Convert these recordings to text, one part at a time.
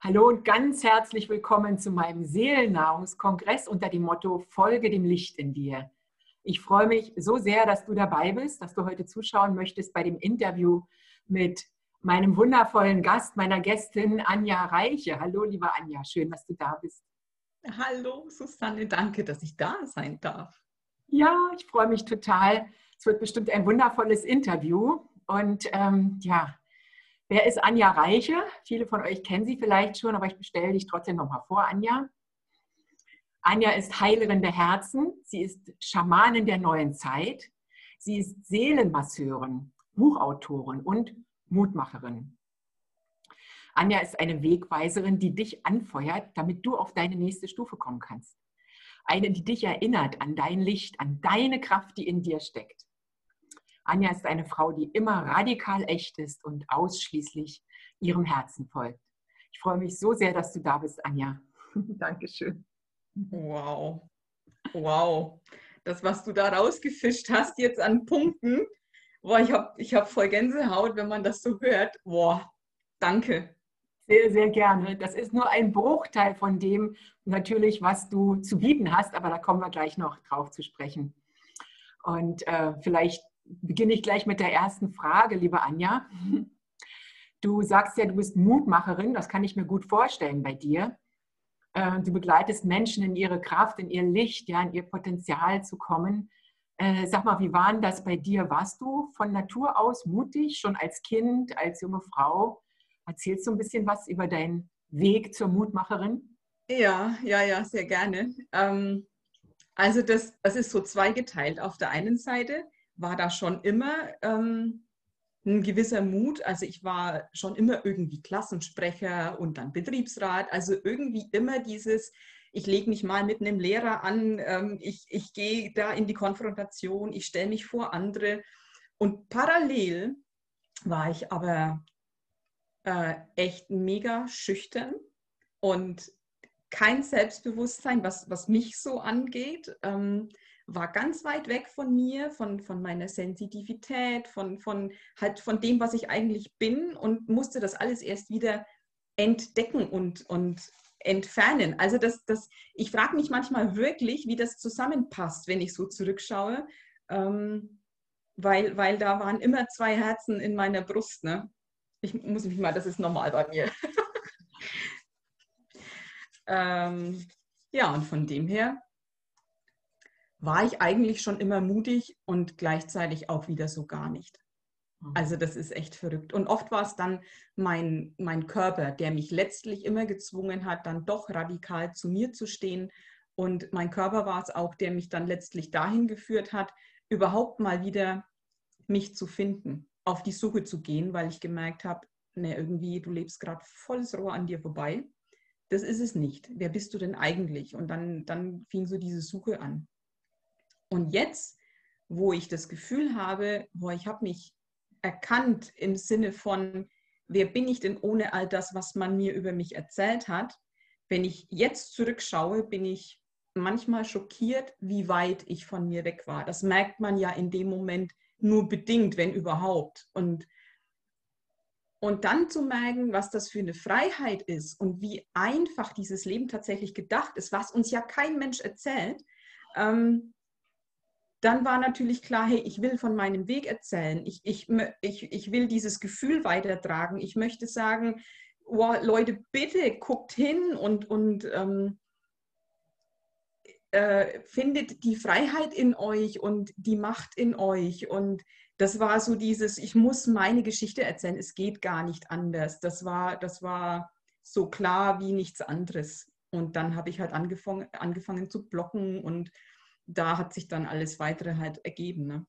Hallo und ganz herzlich willkommen zu meinem Seelennahrungskongress unter dem Motto Folge dem Licht in dir. Ich freue mich so sehr, dass du dabei bist, dass du heute zuschauen möchtest bei dem Interview mit meinem wundervollen Gast, meiner Gästin Anja Reiche. Hallo, liebe Anja, schön, dass du da bist. Hallo, Susanne, danke, dass ich da sein darf. Ja, ich freue mich total. Es wird bestimmt ein wundervolles Interview. Und ähm, ja, Wer ist Anja Reiche? Viele von euch kennen sie vielleicht schon, aber ich bestelle dich trotzdem nochmal vor, Anja. Anja ist Heilerin der Herzen. Sie ist Schamanin der neuen Zeit. Sie ist Seelenmasseurin, Buchautorin und Mutmacherin. Anja ist eine Wegweiserin, die dich anfeuert, damit du auf deine nächste Stufe kommen kannst. Eine, die dich erinnert an dein Licht, an deine Kraft, die in dir steckt. Anja ist eine Frau, die immer radikal echt ist und ausschließlich ihrem Herzen folgt. Ich freue mich so sehr, dass du da bist, Anja. Dankeschön. Wow. Wow. Das, was du da rausgefischt hast jetzt an Punkten, boah, ich habe ich hab voll Gänsehaut, wenn man das so hört. Boah, danke. Sehr, sehr gerne. Das ist nur ein Bruchteil von dem natürlich, was du zu bieten hast, aber da kommen wir gleich noch drauf zu sprechen. Und äh, vielleicht beginne ich gleich mit der ersten Frage, liebe Anja. Du sagst ja, du bist Mutmacherin, das kann ich mir gut vorstellen bei dir. Äh, du begleitest Menschen in ihre Kraft, in ihr Licht, ja, in ihr Potenzial zu kommen. Äh, sag mal, wie war denn das bei dir? Warst du von Natur aus mutig, schon als Kind, als junge Frau? Erzählst du ein bisschen was über deinen Weg zur Mutmacherin? Ja, ja, ja, sehr gerne. Ähm, also das, das ist so zweigeteilt. Auf der einen Seite war da schon immer ähm, ein gewisser Mut. Also ich war schon immer irgendwie Klassensprecher und dann Betriebsrat. Also irgendwie immer dieses, ich lege mich mal mit einem Lehrer an, ähm, ich, ich gehe da in die Konfrontation, ich stelle mich vor andere. Und parallel war ich aber äh, echt mega schüchtern und kein Selbstbewusstsein, was, was mich so angeht. Ähm, war ganz weit weg von mir, von, von meiner Sensitivität, von, von, halt von dem, was ich eigentlich bin und musste das alles erst wieder entdecken und, und entfernen. Also das, das, ich frage mich manchmal wirklich, wie das zusammenpasst, wenn ich so zurückschaue, ähm, weil, weil da waren immer zwei Herzen in meiner Brust. Ne? Ich muss mich mal, das ist normal bei mir. ähm, ja, und von dem her war ich eigentlich schon immer mutig und gleichzeitig auch wieder so gar nicht. Mhm. Also das ist echt verrückt. Und oft war es dann mein, mein Körper, der mich letztlich immer gezwungen hat, dann doch radikal zu mir zu stehen. Und mein Körper war es auch, der mich dann letztlich dahin geführt hat, überhaupt mal wieder mich zu finden, auf die Suche zu gehen, weil ich gemerkt habe, ne, irgendwie, du lebst gerade volles Rohr an dir vorbei. Das ist es nicht. Wer bist du denn eigentlich? Und dann, dann fing so diese Suche an. Und jetzt, wo ich das Gefühl habe, wo ich habe mich erkannt im Sinne von, wer bin ich denn ohne all das, was man mir über mich erzählt hat, wenn ich jetzt zurückschaue, bin ich manchmal schockiert, wie weit ich von mir weg war. Das merkt man ja in dem Moment nur bedingt, wenn überhaupt. Und, und dann zu merken, was das für eine Freiheit ist und wie einfach dieses Leben tatsächlich gedacht ist, was uns ja kein Mensch erzählt, ähm, dann war natürlich klar, hey, ich will von meinem Weg erzählen. Ich, ich, ich, ich will dieses Gefühl weitertragen. Ich möchte sagen, oh, Leute, bitte guckt hin und, und ähm, äh, findet die Freiheit in euch und die Macht in euch. Und das war so dieses, ich muss meine Geschichte erzählen, es geht gar nicht anders. Das war, das war so klar wie nichts anderes. Und dann habe ich halt angefangen, angefangen zu blocken und da hat sich dann alles weitere halt ergeben. Ne?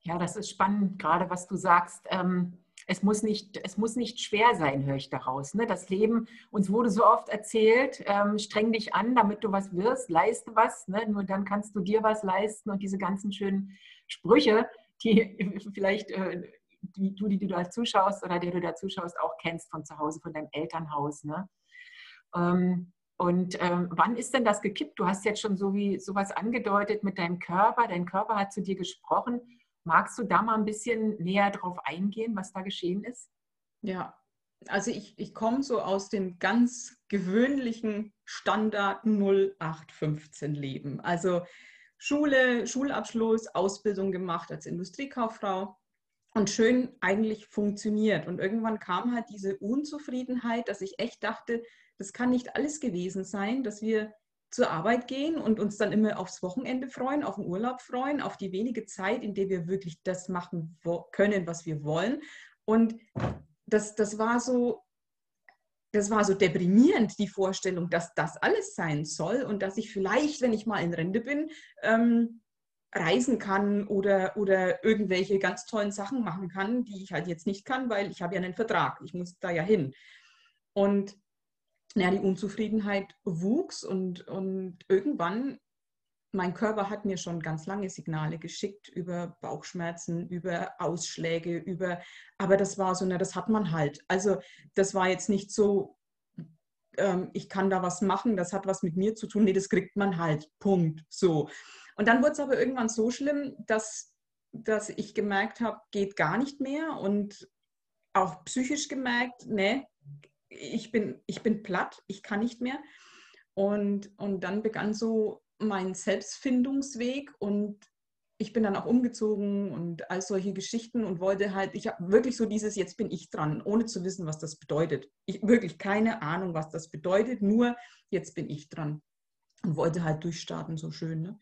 Ja, das ist spannend, gerade was du sagst. Ähm, es, muss nicht, es muss nicht schwer sein, höre ich daraus. Ne? Das Leben, uns wurde so oft erzählt, ähm, streng dich an, damit du was wirst, leiste was, ne? nur dann kannst du dir was leisten und diese ganzen schönen Sprüche, die vielleicht äh, die, du, die du da zuschaust oder der du da zuschaust, auch kennst von zu Hause, von deinem Elternhaus. Ne? Ähm, und ähm, wann ist denn das gekippt? Du hast jetzt schon so wie sowas angedeutet mit deinem Körper. Dein Körper hat zu dir gesprochen. Magst du da mal ein bisschen näher drauf eingehen, was da geschehen ist? Ja, also ich, ich komme so aus dem ganz gewöhnlichen Standard 0815 Leben. Also Schule, Schulabschluss, Ausbildung gemacht als Industriekauffrau und schön eigentlich funktioniert. Und irgendwann kam halt diese Unzufriedenheit, dass ich echt dachte, das kann nicht alles gewesen sein, dass wir zur Arbeit gehen und uns dann immer aufs Wochenende freuen, auf den Urlaub freuen, auf die wenige Zeit, in der wir wirklich das machen können, was wir wollen. Und das, das war so, das war so deprimierend, die Vorstellung, dass das alles sein soll und dass ich vielleicht, wenn ich mal in Rente bin, ähm, reisen kann oder, oder irgendwelche ganz tollen Sachen machen kann, die ich halt jetzt nicht kann, weil ich habe ja einen Vertrag. Ich muss da ja hin. Und ja, die Unzufriedenheit wuchs und, und irgendwann, mein Körper hat mir schon ganz lange Signale geschickt über Bauchschmerzen, über Ausschläge, über, aber das war so, na, das hat man halt. Also das war jetzt nicht so, ähm, ich kann da was machen, das hat was mit mir zu tun, nee, das kriegt man halt, Punkt, so. Und dann wurde es aber irgendwann so schlimm, dass, dass ich gemerkt habe, geht gar nicht mehr und auch psychisch gemerkt, ne, ich bin, ich bin platt, ich kann nicht mehr. Und, und dann begann so mein Selbstfindungsweg und ich bin dann auch umgezogen und all solche Geschichten und wollte halt, ich habe wirklich so dieses, jetzt bin ich dran, ohne zu wissen, was das bedeutet. Ich wirklich keine Ahnung, was das bedeutet, nur jetzt bin ich dran und wollte halt durchstarten, so schön. Ne?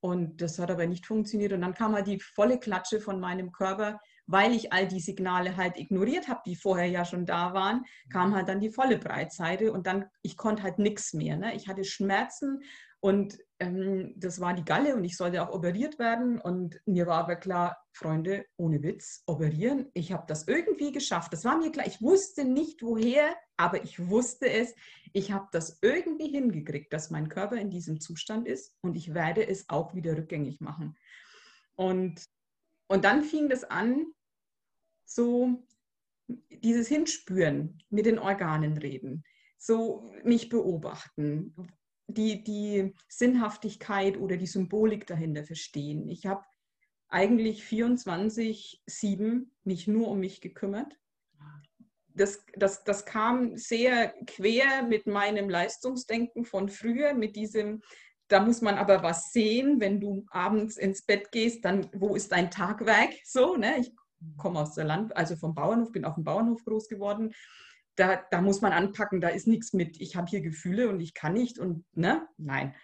Und das hat aber nicht funktioniert. Und dann kam halt die volle Klatsche von meinem Körper weil ich all die Signale halt ignoriert habe, die vorher ja schon da waren, kam halt dann die volle Breitseite und dann, ich konnte halt nichts mehr. Ne? Ich hatte Schmerzen und ähm, das war die Galle und ich sollte auch operiert werden. Und mir war aber klar, Freunde, ohne Witz, operieren. Ich habe das irgendwie geschafft. Das war mir klar. Ich wusste nicht woher, aber ich wusste es. Ich habe das irgendwie hingekriegt, dass mein Körper in diesem Zustand ist und ich werde es auch wieder rückgängig machen. Und, und dann fing das an, so dieses Hinspüren, mit den Organen reden, so mich beobachten, die, die Sinnhaftigkeit oder die Symbolik dahinter verstehen. Ich habe eigentlich 24-7 mich nur um mich gekümmert. Das, das, das kam sehr quer mit meinem Leistungsdenken von früher, mit diesem, da muss man aber was sehen, wenn du abends ins Bett gehst, dann wo ist dein Tagwerk? So, ne? Ich komme aus der Land, also vom Bauernhof, bin auf dem Bauernhof groß geworden. Da, da muss man anpacken, da ist nichts mit, ich habe hier Gefühle und ich kann nicht und ne, nein.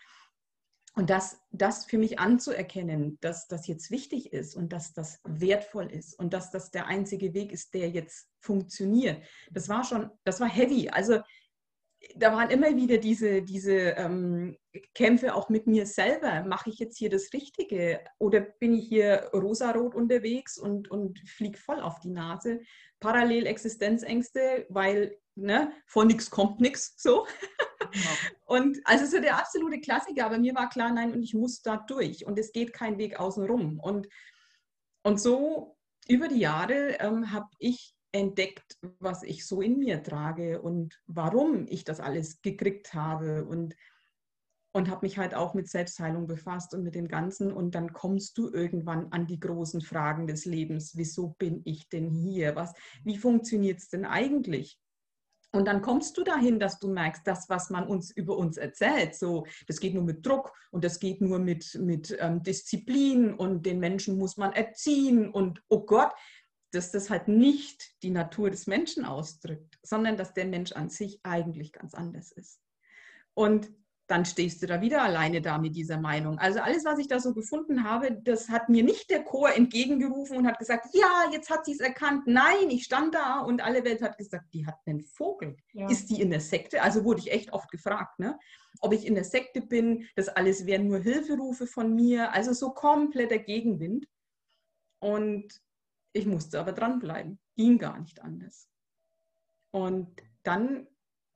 Und das, das für mich anzuerkennen, dass das jetzt wichtig ist und dass das wertvoll ist und dass das der einzige Weg ist, der jetzt funktioniert, das war schon, das war heavy. Also da waren immer wieder diese, diese ähm, Kämpfe auch mit mir selber. Mache ich jetzt hier das Richtige oder bin ich hier rosarot unterwegs und, und fliege voll auf die Nase? Parallel Existenzängste, weil ne, von nichts kommt nichts so. Genau. Und also so der absolute Klassiker, aber mir war klar, nein, und ich muss da durch und es geht kein Weg außenrum. Und, und so über die Jahre ähm, habe ich entdeckt, was ich so in mir trage und warum ich das alles gekriegt habe und, und habe mich halt auch mit Selbstheilung befasst und mit dem Ganzen. Und dann kommst du irgendwann an die großen Fragen des Lebens. Wieso bin ich denn hier? Was, wie funktioniert es denn eigentlich? Und dann kommst du dahin, dass du merkst, das, was man uns über uns erzählt, so, das geht nur mit Druck und das geht nur mit, mit ähm, Disziplin und den Menschen muss man erziehen und oh Gott, dass das halt nicht die Natur des Menschen ausdrückt, sondern dass der Mensch an sich eigentlich ganz anders ist. Und dann stehst du da wieder alleine da mit dieser Meinung. Also alles, was ich da so gefunden habe, das hat mir nicht der Chor entgegengerufen und hat gesagt, ja, jetzt hat sie es erkannt. Nein, ich stand da und alle Welt hat gesagt, die hat einen Vogel. Ja. Ist die in der Sekte? Also wurde ich echt oft gefragt, ne? ob ich in der Sekte bin. Das alles wären nur Hilferufe von mir. Also so kompletter Gegenwind. Und ich musste aber dranbleiben. Ging gar nicht anders. Und dann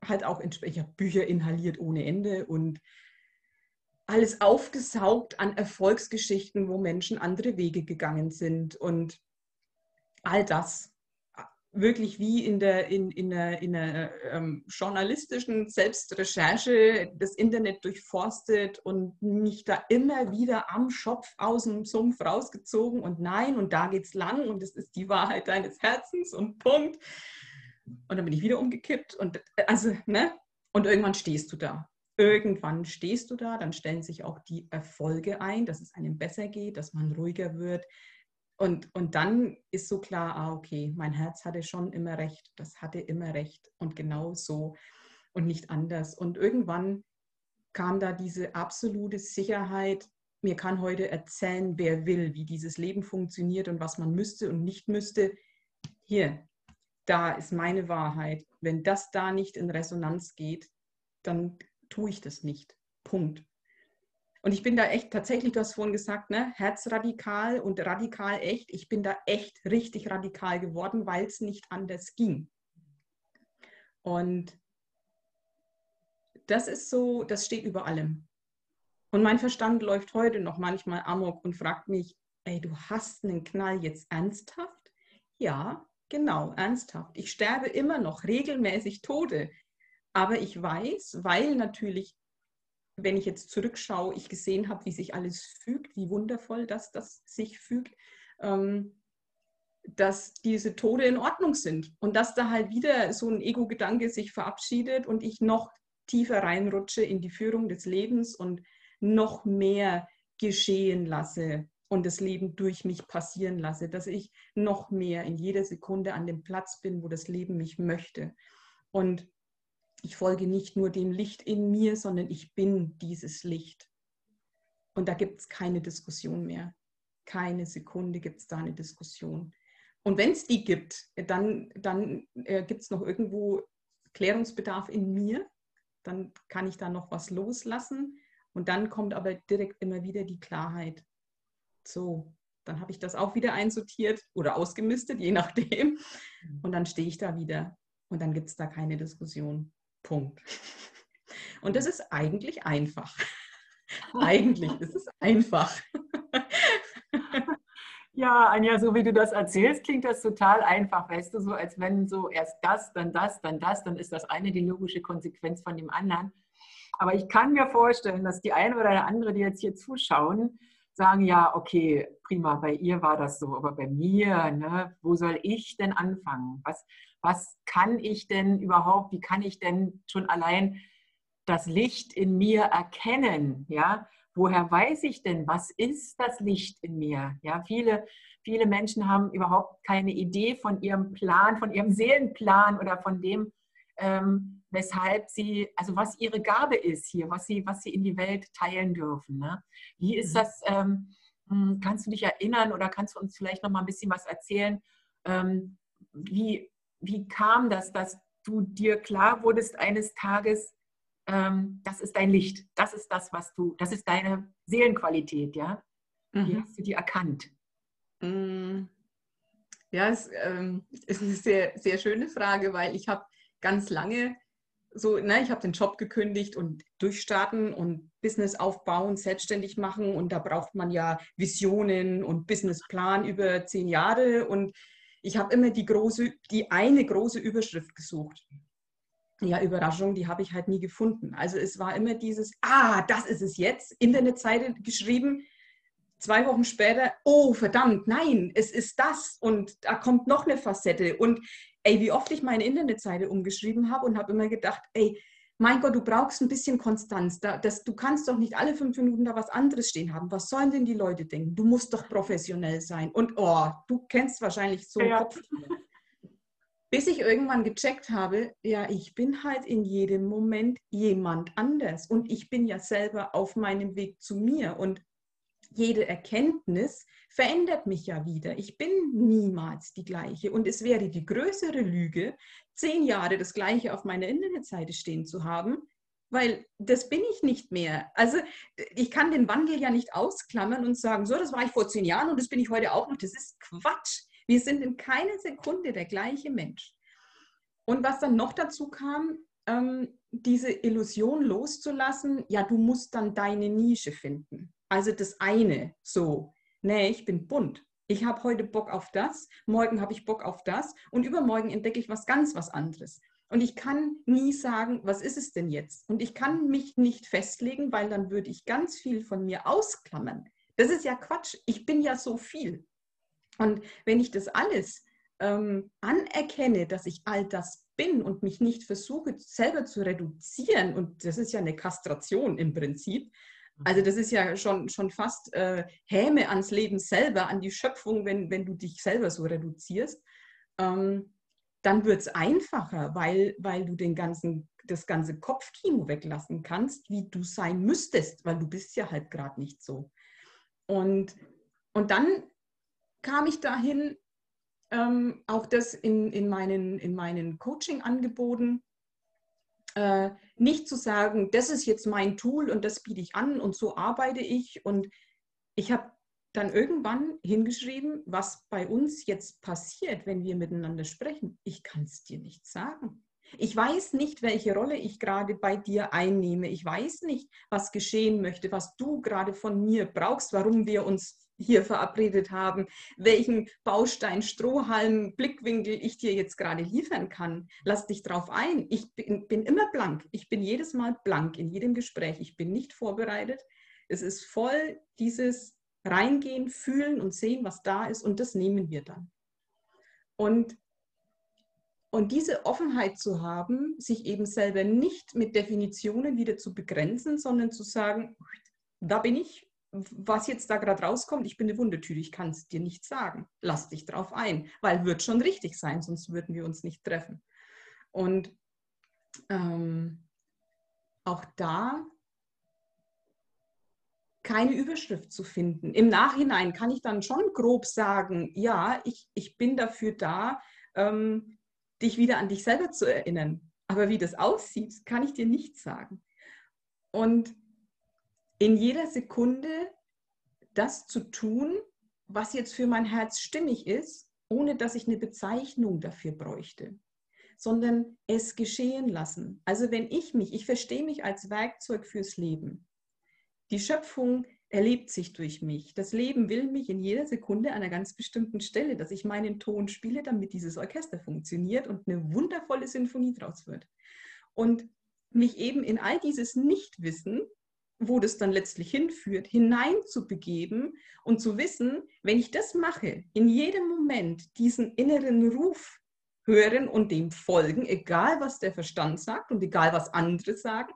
halt auch, habe Bücher inhaliert ohne Ende und alles aufgesaugt an Erfolgsgeschichten, wo Menschen andere Wege gegangen sind und all das wirklich wie in der, in, in der, in der ähm, journalistischen Selbstrecherche das Internet durchforstet und mich da immer wieder am Schopf aus dem Sumpf rausgezogen und nein, und da geht's lang und das ist die Wahrheit deines Herzens und Punkt. Und dann bin ich wieder umgekippt und also, ne? Und irgendwann stehst du da. Irgendwann stehst du da, dann stellen sich auch die Erfolge ein, dass es einem besser geht, dass man ruhiger wird. Und, und dann ist so klar, ah, okay, mein Herz hatte schon immer recht, das hatte immer recht und genau so und nicht anders. Und irgendwann kam da diese absolute Sicherheit, mir kann heute erzählen, wer will, wie dieses Leben funktioniert und was man müsste und nicht müsste. Hier, da ist meine Wahrheit. Wenn das da nicht in Resonanz geht, dann tue ich das nicht. Punkt. Und ich bin da echt tatsächlich, du hast vorhin gesagt, ne, herzradikal und radikal echt. Ich bin da echt richtig radikal geworden, weil es nicht anders ging. Und das ist so, das steht über allem. Und mein Verstand läuft heute noch manchmal amok und fragt mich, ey, du hast einen Knall jetzt ernsthaft? Ja, genau, ernsthaft. Ich sterbe immer noch regelmäßig Tode. Aber ich weiß, weil natürlich, wenn ich jetzt zurückschaue, ich gesehen habe, wie sich alles fügt, wie wundervoll das, das sich fügt, ähm, dass diese Tode in Ordnung sind und dass da halt wieder so ein Ego-Gedanke sich verabschiedet und ich noch tiefer reinrutsche in die Führung des Lebens und noch mehr geschehen lasse und das Leben durch mich passieren lasse, dass ich noch mehr in jeder Sekunde an dem Platz bin, wo das Leben mich möchte. Und ich folge nicht nur dem Licht in mir, sondern ich bin dieses Licht. Und da gibt es keine Diskussion mehr. Keine Sekunde gibt es da eine Diskussion. Und wenn es die gibt, dann, dann äh, gibt es noch irgendwo Klärungsbedarf in mir. Dann kann ich da noch was loslassen. Und dann kommt aber direkt immer wieder die Klarheit. So, dann habe ich das auch wieder einsortiert oder ausgemistet, je nachdem. Mhm. Und dann stehe ich da wieder. Und dann gibt es da keine Diskussion. Punkt. Und das ist eigentlich einfach. eigentlich ist es einfach. Ja, Anja, so wie du das erzählst, klingt das total einfach, weißt du, so als wenn so erst das, dann das, dann das, dann ist das eine die logische Konsequenz von dem anderen. Aber ich kann mir vorstellen, dass die eine oder andere, die jetzt hier zuschauen, sagen, ja, okay, prima, bei ihr war das so, aber bei mir, ne, wo soll ich denn anfangen? Was, was kann ich denn überhaupt, wie kann ich denn schon allein das Licht in mir erkennen? Ja, woher weiß ich denn, was ist das Licht in mir? Ja, viele, viele Menschen haben überhaupt keine Idee von ihrem Plan, von ihrem Seelenplan oder von dem, ähm, weshalb sie, also was ihre Gabe ist hier, was sie, was sie in die Welt teilen dürfen. Ne? Wie ist mhm. das? Ähm, hm, kannst du dich erinnern oder kannst du uns vielleicht noch mal ein bisschen was erzählen? Ähm, wie, wie kam das, dass du dir klar wurdest eines Tages, ähm, das ist dein Licht, das ist das, was du, das ist deine Seelenqualität, ja? Mhm. Wie hast du die erkannt? Mm. Ja, es ähm, ist eine sehr, sehr schöne Frage, weil ich habe ganz lange so, ne, ich habe den Job gekündigt und durchstarten und Business aufbauen, selbstständig machen und da braucht man ja Visionen und Businessplan über zehn Jahre und ich habe immer die große, die eine große Überschrift gesucht. Ja, Überraschung, die habe ich halt nie gefunden. Also es war immer dieses, ah, das ist es jetzt, Internetseite geschrieben, zwei Wochen später, oh verdammt, nein, es ist das und da kommt noch eine Facette und ey, wie oft ich meine Internetseite umgeschrieben habe und habe immer gedacht, ey, mein Gott, du brauchst ein bisschen Konstanz. Da, das, du kannst doch nicht alle fünf Minuten da was anderes stehen haben. Was sollen denn die Leute denken? Du musst doch professionell sein. Und oh, du kennst wahrscheinlich so ja. Kopf. Bis ich irgendwann gecheckt habe, ja, ich bin halt in jedem Moment jemand anders. Und ich bin ja selber auf meinem Weg zu mir. Und jede Erkenntnis verändert mich ja wieder. Ich bin niemals die gleiche. Und es wäre die größere Lüge, zehn Jahre das gleiche auf meiner Internetseite stehen zu haben, weil das bin ich nicht mehr. Also ich kann den Wandel ja nicht ausklammern und sagen, so, das war ich vor zehn Jahren und das bin ich heute auch noch. Das ist Quatsch. Wir sind in keiner Sekunde der gleiche Mensch. Und was dann noch dazu kam, ähm, diese Illusion loszulassen, ja, du musst dann deine Nische finden. Also das eine, so, nee, ich bin bunt. Ich habe heute Bock auf das, morgen habe ich Bock auf das und übermorgen entdecke ich was ganz was anderes. Und ich kann nie sagen, was ist es denn jetzt? Und ich kann mich nicht festlegen, weil dann würde ich ganz viel von mir ausklammern. Das ist ja Quatsch. Ich bin ja so viel. Und wenn ich das alles ähm, anerkenne, dass ich all das bin und mich nicht versuche selber zu reduzieren, und das ist ja eine Kastration im Prinzip, also das ist ja schon, schon fast äh, Häme ans Leben selber, an die Schöpfung, wenn, wenn du dich selber so reduzierst, ähm, dann wird es einfacher, weil, weil du den ganzen, das ganze Kopfkino weglassen kannst, wie du sein müsstest, weil du bist ja halt gerade nicht so. Und, und dann kam ich dahin, ähm, auch das in, in meinen, in meinen Coaching-Angeboten, äh, nicht zu sagen, das ist jetzt mein Tool und das biete ich an und so arbeite ich. Und ich habe dann irgendwann hingeschrieben, was bei uns jetzt passiert, wenn wir miteinander sprechen. Ich kann es dir nicht sagen. Ich weiß nicht, welche Rolle ich gerade bei dir einnehme. Ich weiß nicht, was geschehen möchte, was du gerade von mir brauchst, warum wir uns hier verabredet haben, welchen Baustein, Strohhalm, Blickwinkel ich dir jetzt gerade liefern kann. Lass dich drauf ein. Ich bin, bin immer blank. Ich bin jedes Mal blank in jedem Gespräch. Ich bin nicht vorbereitet. Es ist voll dieses Reingehen, fühlen und sehen, was da ist und das nehmen wir dann. Und, und diese Offenheit zu haben, sich eben selber nicht mit Definitionen wieder zu begrenzen, sondern zu sagen, da bin ich was jetzt da gerade rauskommt, ich bin eine Wundertüte, ich kann es dir nicht sagen. Lass dich drauf ein, weil wird schon richtig sein, sonst würden wir uns nicht treffen. Und ähm, auch da keine Überschrift zu finden. Im Nachhinein kann ich dann schon grob sagen, ja, ich, ich bin dafür da, ähm, dich wieder an dich selber zu erinnern. Aber wie das aussieht, kann ich dir nicht sagen. Und in jeder Sekunde das zu tun, was jetzt für mein Herz stimmig ist, ohne dass ich eine Bezeichnung dafür bräuchte, sondern es geschehen lassen. Also wenn ich mich, ich verstehe mich als Werkzeug fürs Leben. Die Schöpfung erlebt sich durch mich. Das Leben will mich in jeder Sekunde an einer ganz bestimmten Stelle, dass ich meinen Ton spiele, damit dieses Orchester funktioniert und eine wundervolle Sinfonie draus wird. Und mich eben in all dieses Nichtwissen wo das dann letztlich hinführt, hineinzubegeben und zu wissen, wenn ich das mache, in jedem Moment diesen inneren Ruf hören und dem folgen, egal was der Verstand sagt und egal was andere sagen,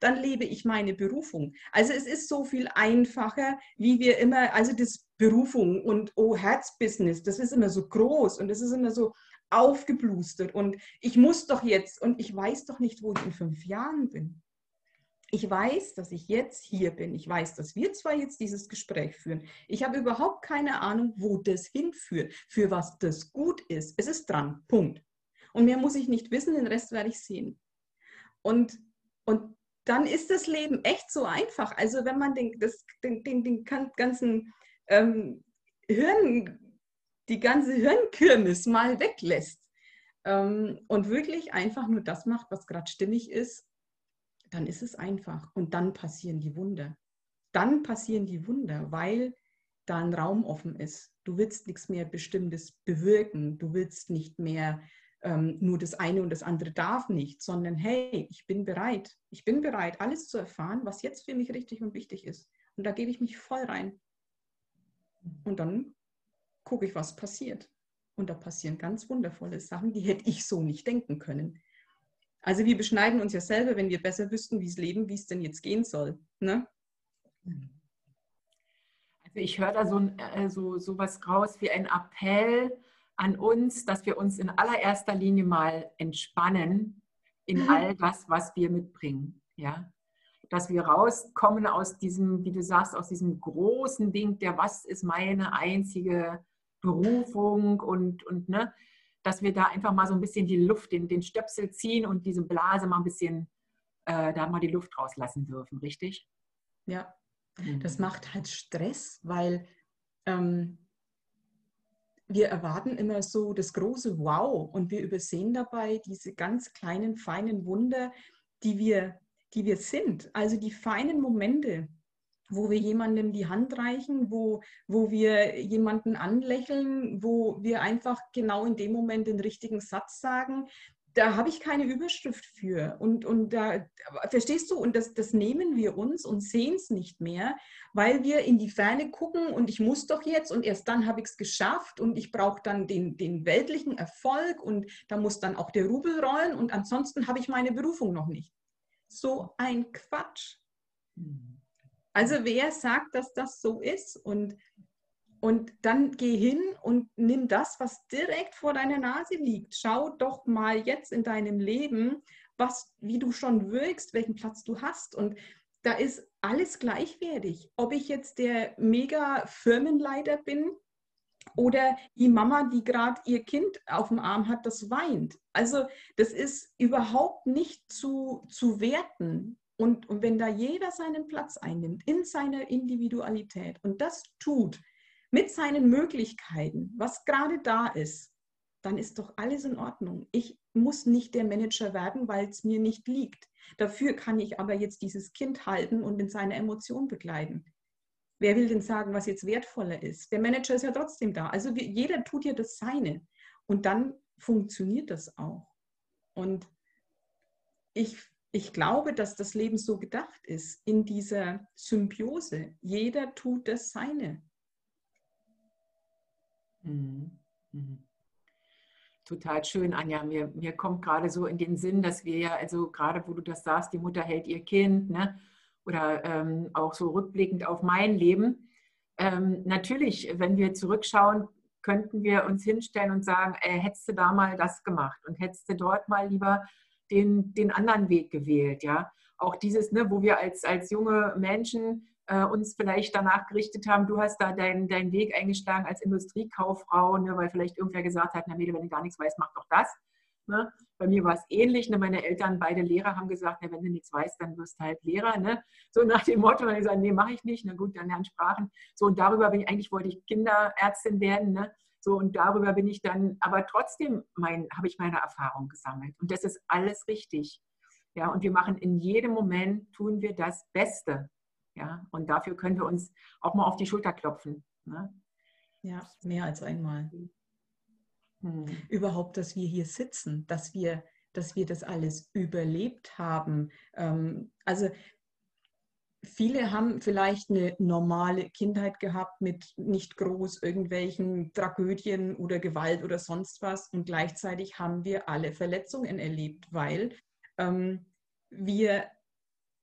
dann lebe ich meine Berufung. Also es ist so viel einfacher, wie wir immer, also das Berufung und oh Herzbusiness, das ist immer so groß und das ist immer so aufgeblustert und ich muss doch jetzt und ich weiß doch nicht, wo ich in fünf Jahren bin. Ich weiß, dass ich jetzt hier bin. Ich weiß, dass wir zwei jetzt dieses Gespräch führen. Ich habe überhaupt keine Ahnung, wo das hinführt, für was das gut ist. Es ist dran. Punkt. Und mehr muss ich nicht wissen, den Rest werde ich sehen. Und, und dann ist das Leben echt so einfach. Also wenn man den, das, den, den, den ganzen ähm, Hirn, die ganze Hirnkirmes mal weglässt ähm, und wirklich einfach nur das macht, was gerade stimmig ist dann ist es einfach und dann passieren die Wunder. Dann passieren die Wunder, weil da ein Raum offen ist. Du willst nichts mehr Bestimmtes bewirken. Du willst nicht mehr ähm, nur das eine und das andere darf nicht, sondern hey, ich bin bereit. Ich bin bereit, alles zu erfahren, was jetzt für mich richtig und wichtig ist. Und da gebe ich mich voll rein. Und dann gucke ich, was passiert. Und da passieren ganz wundervolle Sachen, die hätte ich so nicht denken können. Also wir beschneiden uns ja selber, wenn wir besser wüssten, wie es leben, wie es denn jetzt gehen soll. Ne? Also ich höre da so, äh, so, so was raus wie ein Appell an uns, dass wir uns in allererster Linie mal entspannen in mhm. all das, was wir mitbringen. Ja? Dass wir rauskommen aus diesem, wie du sagst, aus diesem großen Ding, der was ist meine einzige Berufung und, und ne, dass wir da einfach mal so ein bisschen die Luft, den, den Stöpsel ziehen und diese Blase mal ein bisschen, äh, da mal die Luft rauslassen dürfen, richtig? Ja, mhm. das macht halt Stress, weil ähm, wir erwarten immer so das große Wow und wir übersehen dabei diese ganz kleinen, feinen Wunder, die wir, die wir sind. Also die feinen Momente, wo wir jemandem die Hand reichen, wo, wo wir jemanden anlächeln, wo wir einfach genau in dem Moment den richtigen Satz sagen, da habe ich keine Überschrift für. Und, und da, verstehst du, und das, das nehmen wir uns und sehen es nicht mehr, weil wir in die Ferne gucken und ich muss doch jetzt und erst dann habe ich es geschafft und ich brauche dann den, den weltlichen Erfolg und da muss dann auch der Rubel rollen und ansonsten habe ich meine Berufung noch nicht. So ein Quatsch. Hm. Also wer sagt, dass das so ist? Und und dann geh hin und nimm das, was direkt vor deiner Nase liegt. Schau doch mal jetzt in deinem Leben, was, wie du schon wirkst, welchen Platz du hast. Und da ist alles gleichwertig. Ob ich jetzt der mega Firmenleiter bin oder die Mama, die gerade ihr Kind auf dem Arm hat, das weint. Also das ist überhaupt nicht zu, zu werten. Und, und wenn da jeder seinen Platz einnimmt in seiner Individualität und das tut, mit seinen Möglichkeiten, was gerade da ist, dann ist doch alles in Ordnung. Ich muss nicht der Manager werden, weil es mir nicht liegt. Dafür kann ich aber jetzt dieses Kind halten und in seiner Emotion begleiten. Wer will denn sagen, was jetzt wertvoller ist? Der Manager ist ja trotzdem da. Also jeder tut ja das Seine. Und dann funktioniert das auch. Und ich, ich glaube, dass das Leben so gedacht ist, in dieser Symbiose. Jeder tut das Seine. Mhm. Mhm. Total schön, Anja. Mir, mir kommt gerade so in den Sinn, dass wir ja, also gerade wo du das sagst, die Mutter hält ihr Kind, ne? oder ähm, auch so rückblickend auf mein Leben. Ähm, natürlich, wenn wir zurückschauen, könnten wir uns hinstellen und sagen, äh, hättest du da mal das gemacht und hättest du dort mal lieber den, den anderen Weg gewählt. Ja? Auch dieses, ne, wo wir als, als junge Menschen äh, uns vielleicht danach gerichtet haben, du hast da deinen dein Weg eingeschlagen als Industriekauffrau, ne, weil vielleicht irgendwer gesagt hat, na Mädel, wenn du gar nichts weißt, mach doch das. Ne? Bei mir war es ähnlich. Ne? Meine Eltern, beide Lehrer, haben gesagt, na, wenn du nichts weißt, dann wirst du halt Lehrer. Ne? So nach dem Motto, dann gesagt, nee, mache ich nicht. Na gut, dann lernen Sprachen. So und darüber bin ich, eigentlich wollte ich Kinderärztin werden. Ne? So und darüber bin ich dann, aber trotzdem mein, habe ich meine Erfahrung gesammelt. Und das ist alles richtig. Ja, und wir machen in jedem Moment, tun wir das Beste. Ja, und dafür können wir uns auch mal auf die Schulter klopfen. Ne? Ja, mehr als einmal. Hm. Überhaupt, dass wir hier sitzen, dass wir, dass wir das alles überlebt haben. Ähm, also viele haben vielleicht eine normale Kindheit gehabt mit nicht groß irgendwelchen Tragödien oder Gewalt oder sonst was. Und gleichzeitig haben wir alle Verletzungen erlebt, weil ähm, wir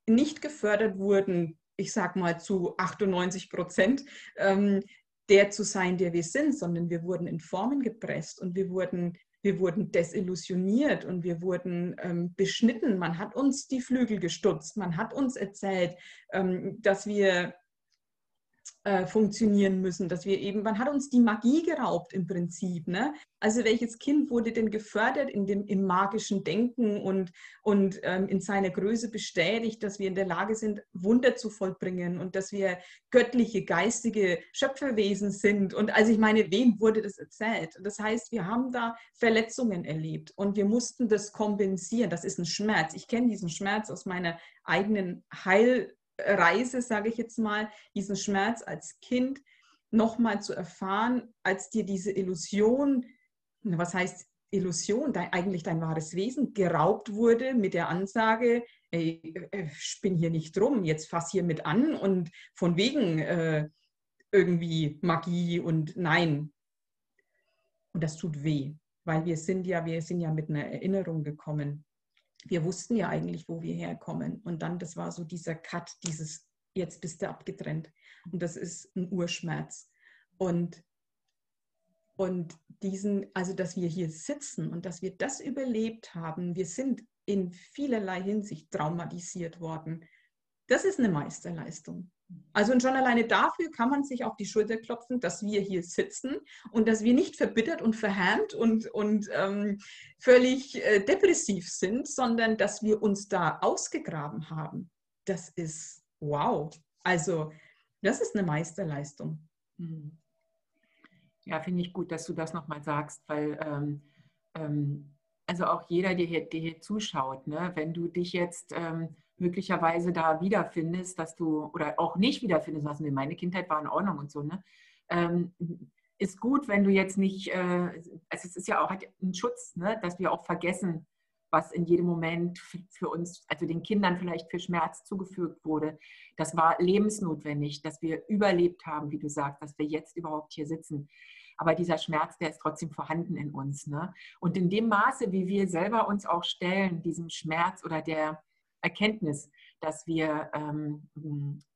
nicht gefördert wurden ich sag mal, zu 98 Prozent ähm, der zu sein, der wir sind, sondern wir wurden in Formen gepresst und wir wurden, wir wurden desillusioniert und wir wurden ähm, beschnitten. Man hat uns die Flügel gestutzt, man hat uns erzählt, ähm, dass wir äh, funktionieren müssen, dass wir eben, man hat uns die Magie geraubt im Prinzip. Ne? Also welches Kind wurde denn gefördert in dem, im magischen Denken und, und ähm, in seiner Größe bestätigt, dass wir in der Lage sind, Wunder zu vollbringen und dass wir göttliche, geistige Schöpferwesen sind. Und also ich meine, wem wurde das erzählt? Das heißt, wir haben da Verletzungen erlebt und wir mussten das kompensieren. Das ist ein Schmerz. Ich kenne diesen Schmerz aus meiner eigenen Heil Reise, sage ich jetzt mal, diesen Schmerz als Kind nochmal zu erfahren, als dir diese Illusion, was heißt Illusion, dein, eigentlich dein wahres Wesen geraubt wurde mit der Ansage, ey, äh, spinn hier nicht drum, jetzt fass hier mit an und von wegen äh, irgendwie Magie und nein. Und das tut weh, weil wir sind ja, wir sind ja mit einer Erinnerung gekommen wir wussten ja eigentlich, wo wir herkommen. Und dann, das war so dieser Cut, dieses, jetzt bist du abgetrennt. Und das ist ein Urschmerz. Und, und diesen, also dass wir hier sitzen und dass wir das überlebt haben, wir sind in vielerlei Hinsicht traumatisiert worden. Das ist eine Meisterleistung. Also und schon alleine dafür kann man sich auf die Schulter klopfen, dass wir hier sitzen und dass wir nicht verbittert und verhärmt und, und ähm, völlig äh, depressiv sind, sondern dass wir uns da ausgegraben haben. Das ist wow. Also das ist eine Meisterleistung. Hm. Ja, finde ich gut, dass du das nochmal sagst, weil ähm, ähm, also auch jeder, der hier, der hier zuschaut, ne, wenn du dich jetzt ähm, möglicherweise da wiederfindest, dass du, oder auch nicht wiederfindest, was mir meine Kindheit war in Ordnung und so, ne? Ähm, ist gut, wenn du jetzt nicht, äh, also es ist ja auch ein Schutz, ne? dass wir auch vergessen, was in jedem Moment für uns, also den Kindern vielleicht für Schmerz zugefügt wurde. Das war lebensnotwendig, dass wir überlebt haben, wie du sagst, dass wir jetzt überhaupt hier sitzen. Aber dieser Schmerz, der ist trotzdem vorhanden in uns. Ne? Und in dem Maße, wie wir selber uns auch stellen, diesem Schmerz oder der Erkenntnis, dass wir, ähm,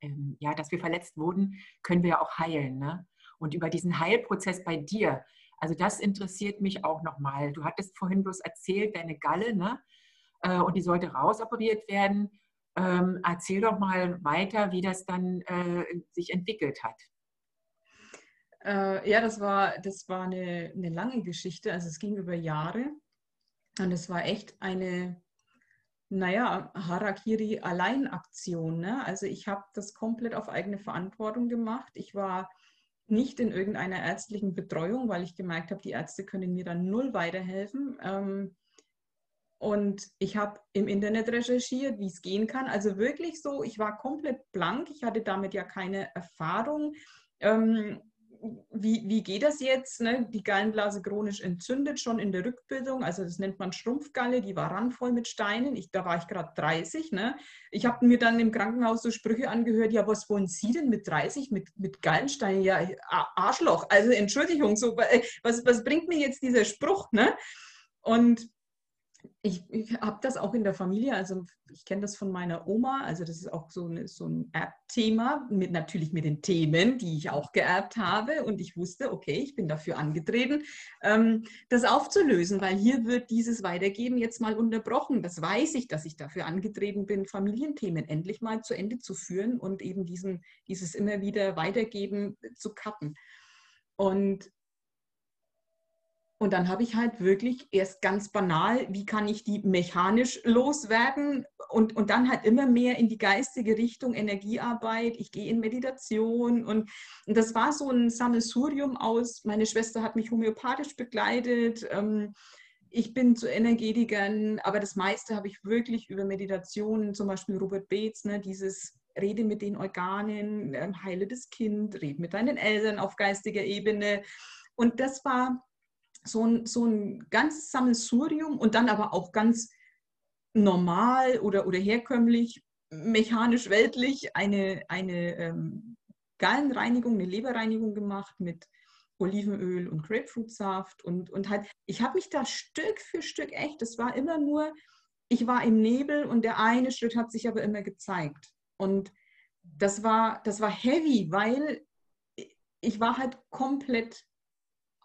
ähm, ja, dass wir verletzt wurden, können wir auch heilen. Ne? Und über diesen Heilprozess bei dir, also das interessiert mich auch nochmal. Du hattest vorhin bloß erzählt, deine Galle, ne? Äh, und die sollte rausoperiert werden. Ähm, erzähl doch mal weiter, wie das dann äh, sich entwickelt hat. Äh, ja, das war, das war eine, eine lange Geschichte. Also es ging über Jahre. Und es war echt eine, naja, Harakiri-Alleinaktion. Ne? Also ich habe das komplett auf eigene Verantwortung gemacht. Ich war nicht in irgendeiner ärztlichen Betreuung, weil ich gemerkt habe, die Ärzte können mir dann null weiterhelfen. Ähm, und ich habe im Internet recherchiert, wie es gehen kann. Also wirklich so, ich war komplett blank. Ich hatte damit ja keine Erfahrung. Ähm, wie, wie geht das jetzt? Ne? Die Gallenblase chronisch entzündet, schon in der Rückbildung. Also das nennt man Schrumpfgalle, die war randvoll mit Steinen. Ich, da war ich gerade 30. Ne? Ich habe mir dann im Krankenhaus so Sprüche angehört, ja, was wollen Sie denn mit 30, mit, mit Gallensteinen? Ja, Arschloch. Also Entschuldigung, so, äh, was, was bringt mir jetzt dieser Spruch? Ne? Und ich, ich habe das auch in der Familie, also ich kenne das von meiner Oma, also das ist auch so, eine, so ein Erb-Thema, mit, natürlich mit den Themen, die ich auch geerbt habe und ich wusste, okay, ich bin dafür angetreten, ähm, das aufzulösen, weil hier wird dieses Weitergeben jetzt mal unterbrochen. Das weiß ich, dass ich dafür angetreten bin, Familienthemen endlich mal zu Ende zu führen und eben diesen, dieses immer wieder Weitergeben zu kappen. Und und dann habe ich halt wirklich erst ganz banal, wie kann ich die mechanisch loswerden und, und dann halt immer mehr in die geistige Richtung Energiearbeit. Ich gehe in Meditation und, und das war so ein Sammelsurium aus. Meine Schwester hat mich homöopathisch begleitet. Ähm, ich bin zu Energetikern, aber das meiste habe ich wirklich über Meditationen, zum Beispiel Robert Bates, ne, dieses Rede mit den Organen, äh, heile das Kind, rede mit deinen Eltern auf geistiger Ebene. Und das war so ein, so ein ganzes Sammelsurium und dann aber auch ganz normal oder, oder herkömmlich, mechanisch, weltlich eine, eine ähm, Gallenreinigung, eine Leberreinigung gemacht mit Olivenöl und Grapefruitsaft und, und halt, ich habe mich da Stück für Stück echt, das war immer nur, ich war im Nebel und der eine Schritt hat sich aber immer gezeigt. Und das war, das war heavy, weil ich war halt komplett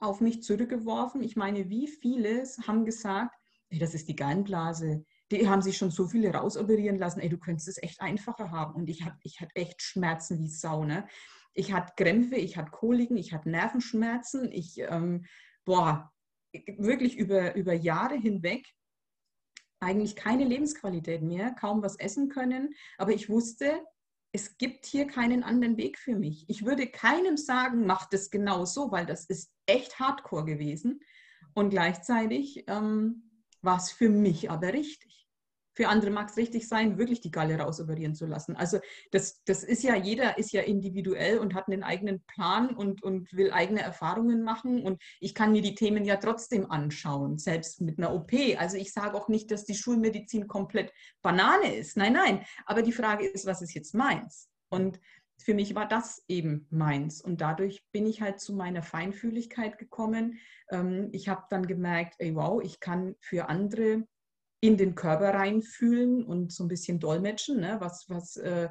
auf mich zurückgeworfen. Ich meine, wie viele haben gesagt, ey, das ist die Gallenblase. Die haben sich schon so viele rausoperieren lassen. Ey, du könntest es echt einfacher haben. Und ich hatte ich hat echt Schmerzen wie Sau. Ne? Ich hatte Krämpfe, ich hatte Koliken, ich hatte Nervenschmerzen. Ich, ähm, boah, wirklich über, über Jahre hinweg eigentlich keine Lebensqualität mehr, kaum was essen können. Aber ich wusste, es gibt hier keinen anderen Weg für mich. Ich würde keinem sagen, mach das genau so, weil das ist echt hardcore gewesen. Und gleichzeitig ähm, war es für mich aber richtig. Für andere mag es richtig sein, wirklich die Galle rausoperieren zu lassen. Also das, das ist ja, jeder ist ja individuell und hat einen eigenen Plan und, und will eigene Erfahrungen machen. Und ich kann mir die Themen ja trotzdem anschauen, selbst mit einer OP. Also ich sage auch nicht, dass die Schulmedizin komplett Banane ist. Nein, nein. Aber die Frage ist, was ist jetzt meins? Und für mich war das eben meins. Und dadurch bin ich halt zu meiner Feinfühligkeit gekommen. Ähm, ich habe dann gemerkt, ey, wow, ich kann für andere in den Körper reinfühlen und so ein bisschen dolmetschen. Ne? Was, was äh,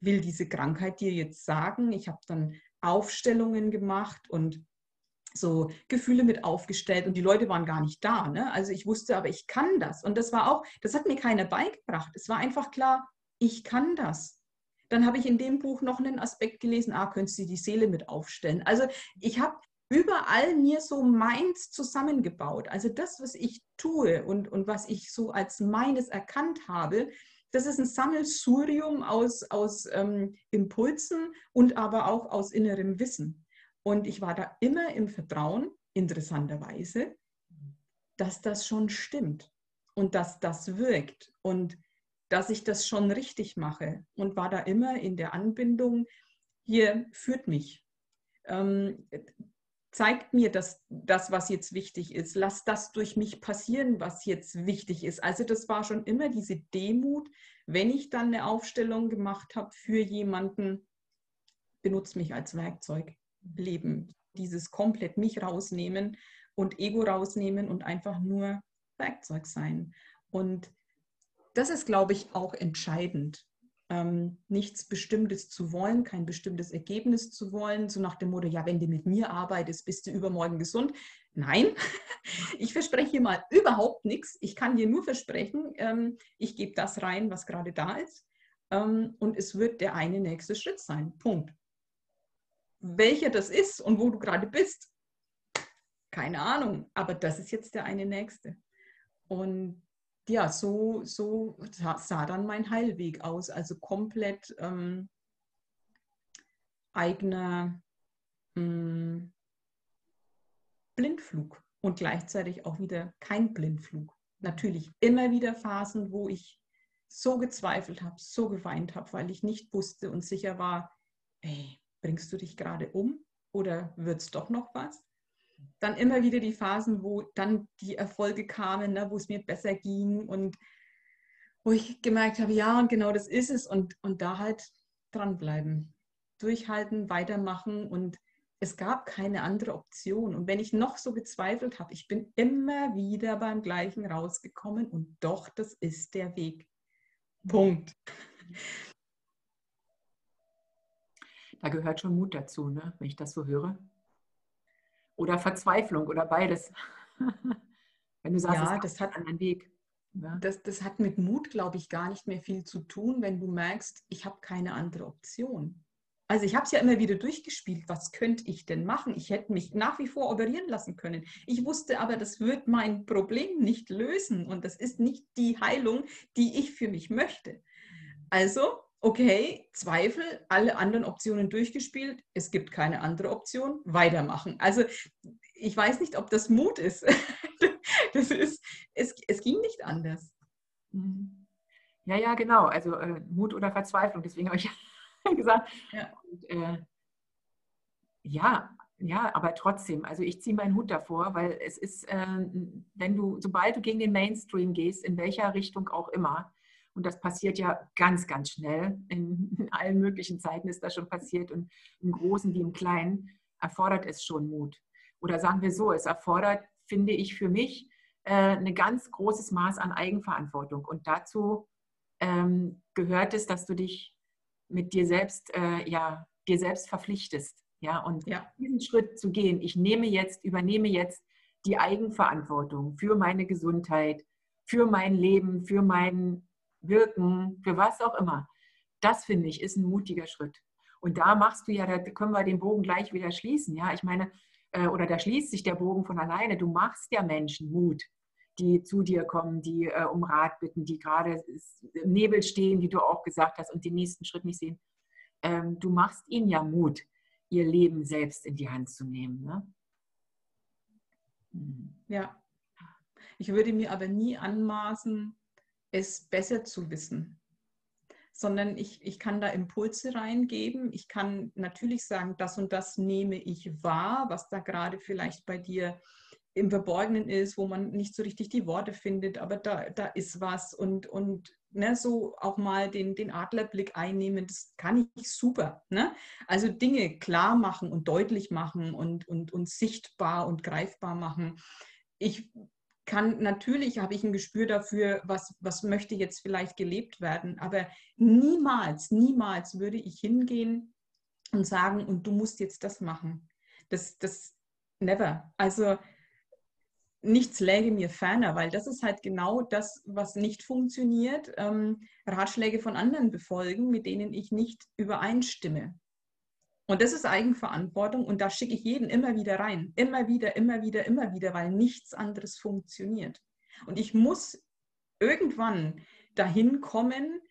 will diese Krankheit dir jetzt sagen? Ich habe dann Aufstellungen gemacht und so Gefühle mit aufgestellt und die Leute waren gar nicht da. Ne? Also ich wusste, aber ich kann das. Und das war auch, das hat mir keiner beigebracht. Es war einfach klar, ich kann das. Dann habe ich in dem Buch noch einen Aspekt gelesen, ah, könntest du die Seele mit aufstellen. Also ich habe überall mir so meins zusammengebaut. Also das, was ich tue und, und was ich so als meines erkannt habe, das ist ein Sammelsurium aus, aus ähm, Impulsen und aber auch aus innerem Wissen. Und ich war da immer im Vertrauen, interessanterweise, dass das schon stimmt und dass das wirkt und dass ich das schon richtig mache und war da immer in der Anbindung, hier führt mich. Ähm, zeigt mir das, das, was jetzt wichtig ist. Lass das durch mich passieren, was jetzt wichtig ist. Also das war schon immer diese Demut, wenn ich dann eine Aufstellung gemacht habe für jemanden, benutzt mich als Werkzeug. Leben, dieses komplett mich rausnehmen und Ego rausnehmen und einfach nur Werkzeug sein. Und das ist, glaube ich, auch entscheidend ähm, nichts Bestimmtes zu wollen, kein bestimmtes Ergebnis zu wollen, so nach dem Motto, ja, wenn du mit mir arbeitest, bist du übermorgen gesund. Nein, ich verspreche hier mal überhaupt nichts. Ich kann dir nur versprechen, ähm, ich gebe das rein, was gerade da ist. Ähm, und es wird der eine nächste Schritt sein. Punkt. Welcher das ist und wo du gerade bist, keine Ahnung. Aber das ist jetzt der eine nächste. Und ja, so, so sah dann mein Heilweg aus. Also komplett ähm, eigener mh, hm, Blindflug und gleichzeitig auch wieder kein Blindflug. Natürlich immer wieder Phasen, wo ich so gezweifelt habe, so geweint habe, weil ich nicht wusste und sicher war, ey, bringst du dich gerade um oder wird es doch noch was? Dann immer wieder die Phasen, wo dann die Erfolge kamen, ne, wo es mir besser ging und wo ich gemerkt habe, ja, und genau das ist es und, und da halt dranbleiben, durchhalten, weitermachen und es gab keine andere Option. Und wenn ich noch so gezweifelt habe, ich bin immer wieder beim gleichen rausgekommen und doch, das ist der Weg. Punkt. Da gehört schon Mut dazu, ne? wenn ich das so höre oder Verzweiflung oder beides. wenn du sagst, ja, das hat einen Weg. Ja. Das, das hat mit Mut, glaube ich, gar nicht mehr viel zu tun, wenn du merkst, ich habe keine andere Option. Also ich habe es ja immer wieder durchgespielt, was könnte ich denn machen? Ich hätte mich nach wie vor operieren lassen können. Ich wusste aber, das wird mein Problem nicht lösen und das ist nicht die Heilung, die ich für mich möchte. Also okay, Zweifel, alle anderen Optionen durchgespielt, es gibt keine andere Option, weitermachen. Also ich weiß nicht, ob das Mut ist. das ist es, es ging nicht anders. Mhm. Ja, ja, genau. Also äh, Mut oder Verzweiflung, deswegen habe ich gesagt. Ja. Und, äh, ja, ja, aber trotzdem, also ich ziehe meinen Hut davor, weil es ist, äh, wenn du, sobald du gegen den Mainstream gehst, in welcher Richtung auch immer, und das passiert ja ganz, ganz schnell. In, in allen möglichen Zeiten ist das schon passiert. Und im Großen wie im Kleinen erfordert es schon Mut. Oder sagen wir so, es erfordert, finde ich, für mich äh, ein ganz großes Maß an Eigenverantwortung. Und dazu ähm, gehört es, dass du dich mit dir selbst, äh, ja, dir selbst verpflichtest. Ja, und ja. diesen Schritt zu gehen, ich nehme jetzt, übernehme jetzt die Eigenverantwortung für meine Gesundheit, für mein Leben, für mein wirken, für was auch immer. Das finde ich ist ein mutiger Schritt. Und da machst du ja, da können wir den Bogen gleich wieder schließen. Ja, ich meine, äh, oder da schließt sich der Bogen von alleine. Du machst ja Menschen Mut, die zu dir kommen, die äh, um Rat bitten, die gerade im Nebel stehen, wie du auch gesagt hast, und den nächsten Schritt nicht sehen. Ähm, du machst ihnen ja Mut, ihr Leben selbst in die Hand zu nehmen. Ne? Hm. Ja. Ich würde mir aber nie anmaßen, es besser zu wissen, sondern ich, ich kann da Impulse reingeben. Ich kann natürlich sagen, das und das nehme ich wahr, was da gerade vielleicht bei dir im Verborgenen ist, wo man nicht so richtig die Worte findet, aber da, da ist was und, und ne, so auch mal den, den Adlerblick einnehmen, das kann ich super. Ne? Also Dinge klar machen und deutlich machen und, und, und sichtbar und greifbar machen. Ich kann natürlich habe ich ein Gespür dafür, was, was möchte jetzt vielleicht gelebt werden, aber niemals, niemals würde ich hingehen und sagen, und du musst jetzt das machen. Das, das, never. Also nichts läge mir ferner, weil das ist halt genau das, was nicht funktioniert. Ähm, Ratschläge von anderen befolgen, mit denen ich nicht übereinstimme. Und das ist Eigenverantwortung und da schicke ich jeden immer wieder rein. Immer wieder, immer wieder, immer wieder, weil nichts anderes funktioniert. Und ich muss irgendwann dahin kommen,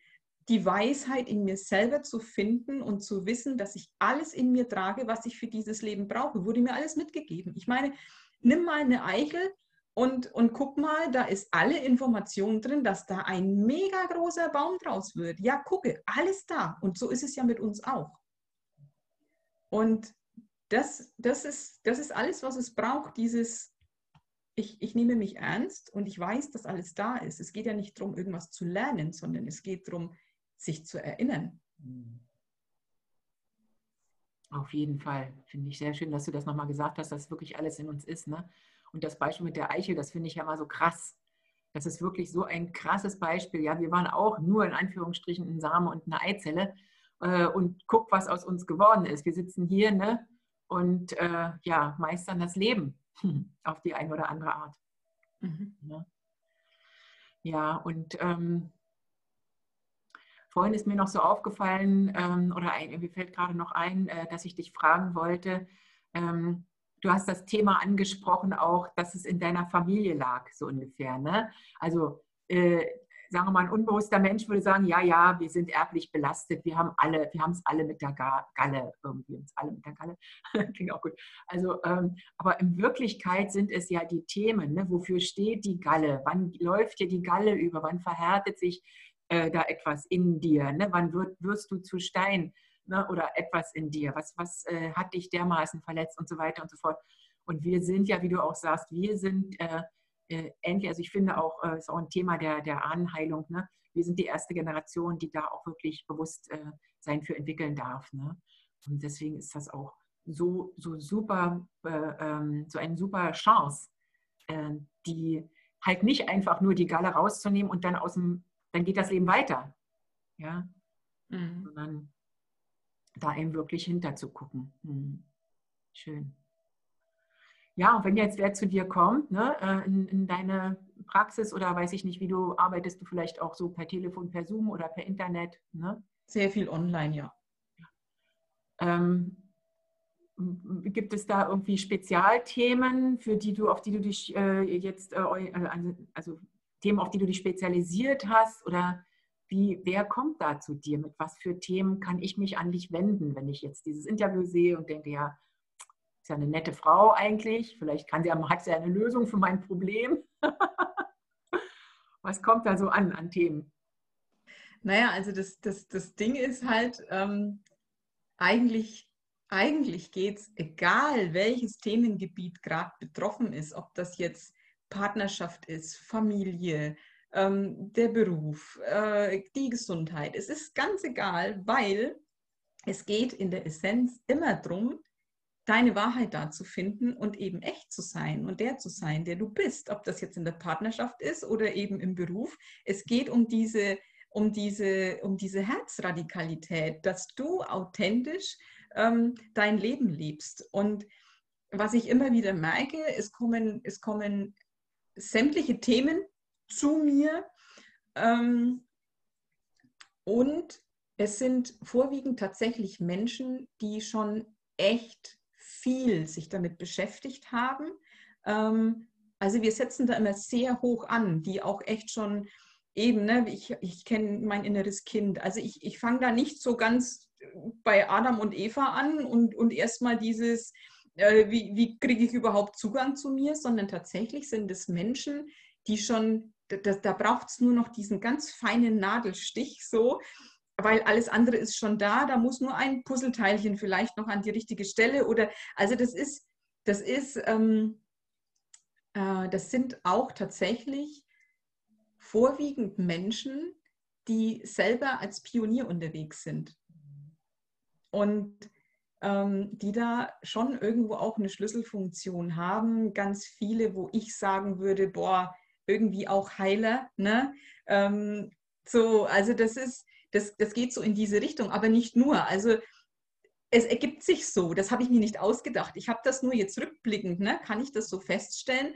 die Weisheit in mir selber zu finden und zu wissen, dass ich alles in mir trage, was ich für dieses Leben brauche. Wurde mir alles mitgegeben. Ich meine, nimm mal eine Eichel und, und guck mal, da ist alle Information drin, dass da ein mega großer Baum draus wird. Ja, gucke, alles da. Und so ist es ja mit uns auch. Und das, das, ist, das ist alles, was es braucht, dieses, ich, ich nehme mich ernst und ich weiß, dass alles da ist. Es geht ja nicht darum, irgendwas zu lernen, sondern es geht darum, sich zu erinnern. Auf jeden Fall. Finde ich sehr schön, dass du das nochmal gesagt hast, dass wirklich alles in uns ist. Ne? Und das Beispiel mit der Eichel, das finde ich ja mal so krass. Das ist wirklich so ein krasses Beispiel. Ja, wir waren auch nur in Anführungsstrichen ein Same und eine Eizelle. Äh, und guck, was aus uns geworden ist. Wir sitzen hier ne, und äh, ja, meistern das Leben auf die eine oder andere Art. Mhm. Ja. ja, und ähm, vorhin ist mir noch so aufgefallen, ähm, oder ein, mir fällt gerade noch ein, äh, dass ich dich fragen wollte, ähm, du hast das Thema angesprochen auch, dass es in deiner Familie lag, so ungefähr. Ne? Also äh, sagen wir mal, ein unbewusster Mensch würde sagen, ja, ja, wir sind erblich belastet, wir haben alle, wir haben es alle mit der Galle, irgendwie uns alle mit der Galle, klingt auch gut. Also, ähm, aber in Wirklichkeit sind es ja die Themen, ne? wofür steht die Galle, wann läuft dir die Galle über, wann verhärtet sich äh, da etwas in dir, ne? wann wird, wirst du zu Stein ne? oder etwas in dir, was, was äh, hat dich dermaßen verletzt und so weiter und so fort. Und wir sind ja, wie du auch sagst, wir sind äh, äh, endlich, also ich finde auch, äh, ist auch ein Thema der, der Ahnenheilung, ne? wir sind die erste Generation, die da auch wirklich bewusst äh, sein für entwickeln darf. Ne? Und deswegen ist das auch so, so super, äh, ähm, so eine super Chance, äh, die halt nicht einfach nur die Galle rauszunehmen und dann aus dem, dann geht das Leben weiter. Ja. Mhm. Sondern da eben wirklich hinter zu gucken. Mhm. Schön. Ja, und wenn jetzt wer zu dir kommt, ne, äh, in, in, deine Praxis oder weiß ich nicht, wie du arbeitest, du vielleicht auch so per Telefon, per Zoom oder per Internet? Ne? Sehr viel online, ja. Ähm, gibt es da irgendwie Spezialthemen, für die du, auf die du dich äh, jetzt, äh, äh also Themen, auf die du dich spezialisiert hast? Oder wie, wer kommt da zu dir? Mit was für Themen kann ich mich an dich wenden, wenn ich jetzt dieses Interview sehe und denke, ja, ist ja eine nette Frau eigentlich. Vielleicht kann sie, hat sie eine Lösung für mein Problem. Was kommt da so an, an Themen? Naja, also das, das, das Ding ist halt, ähm, eigentlich, eigentlich geht es, egal welches Themengebiet gerade betroffen ist, ob das jetzt Partnerschaft ist, Familie, ähm, der Beruf, äh, die Gesundheit. Es ist ganz egal, weil es geht in der Essenz immer darum, deine Wahrheit da zu finden und eben echt zu sein und der zu sein, der du bist, ob das jetzt in der Partnerschaft ist oder eben im Beruf. Es geht um diese, um diese, um diese Herzradikalität, dass du authentisch ähm, dein Leben lebst. Und was ich immer wieder merke, es kommen, es kommen sämtliche Themen zu mir ähm, und es sind vorwiegend tatsächlich Menschen, die schon echt viel sich damit beschäftigt haben. Ähm, also wir setzen da immer sehr hoch an, die auch echt schon eben, ne, ich, ich kenne mein inneres Kind. Also ich, ich fange da nicht so ganz bei Adam und Eva an und, und erstmal dieses, äh, wie, wie kriege ich überhaupt Zugang zu mir, sondern tatsächlich sind es Menschen, die schon, da, da braucht es nur noch diesen ganz feinen Nadelstich so, weil alles andere ist schon da, da muss nur ein Puzzleteilchen vielleicht noch an die richtige Stelle oder also das ist, das ist, ähm, äh, das sind auch tatsächlich vorwiegend Menschen, die selber als Pionier unterwegs sind und ähm, die da schon irgendwo auch eine Schlüsselfunktion haben. Ganz viele, wo ich sagen würde, boah, irgendwie auch Heiler, ne? Ähm, so, also das ist, das, das geht so in diese Richtung, aber nicht nur. Also es ergibt sich so, das habe ich mir nicht ausgedacht. Ich habe das nur jetzt rückblickend, ne, kann ich das so feststellen.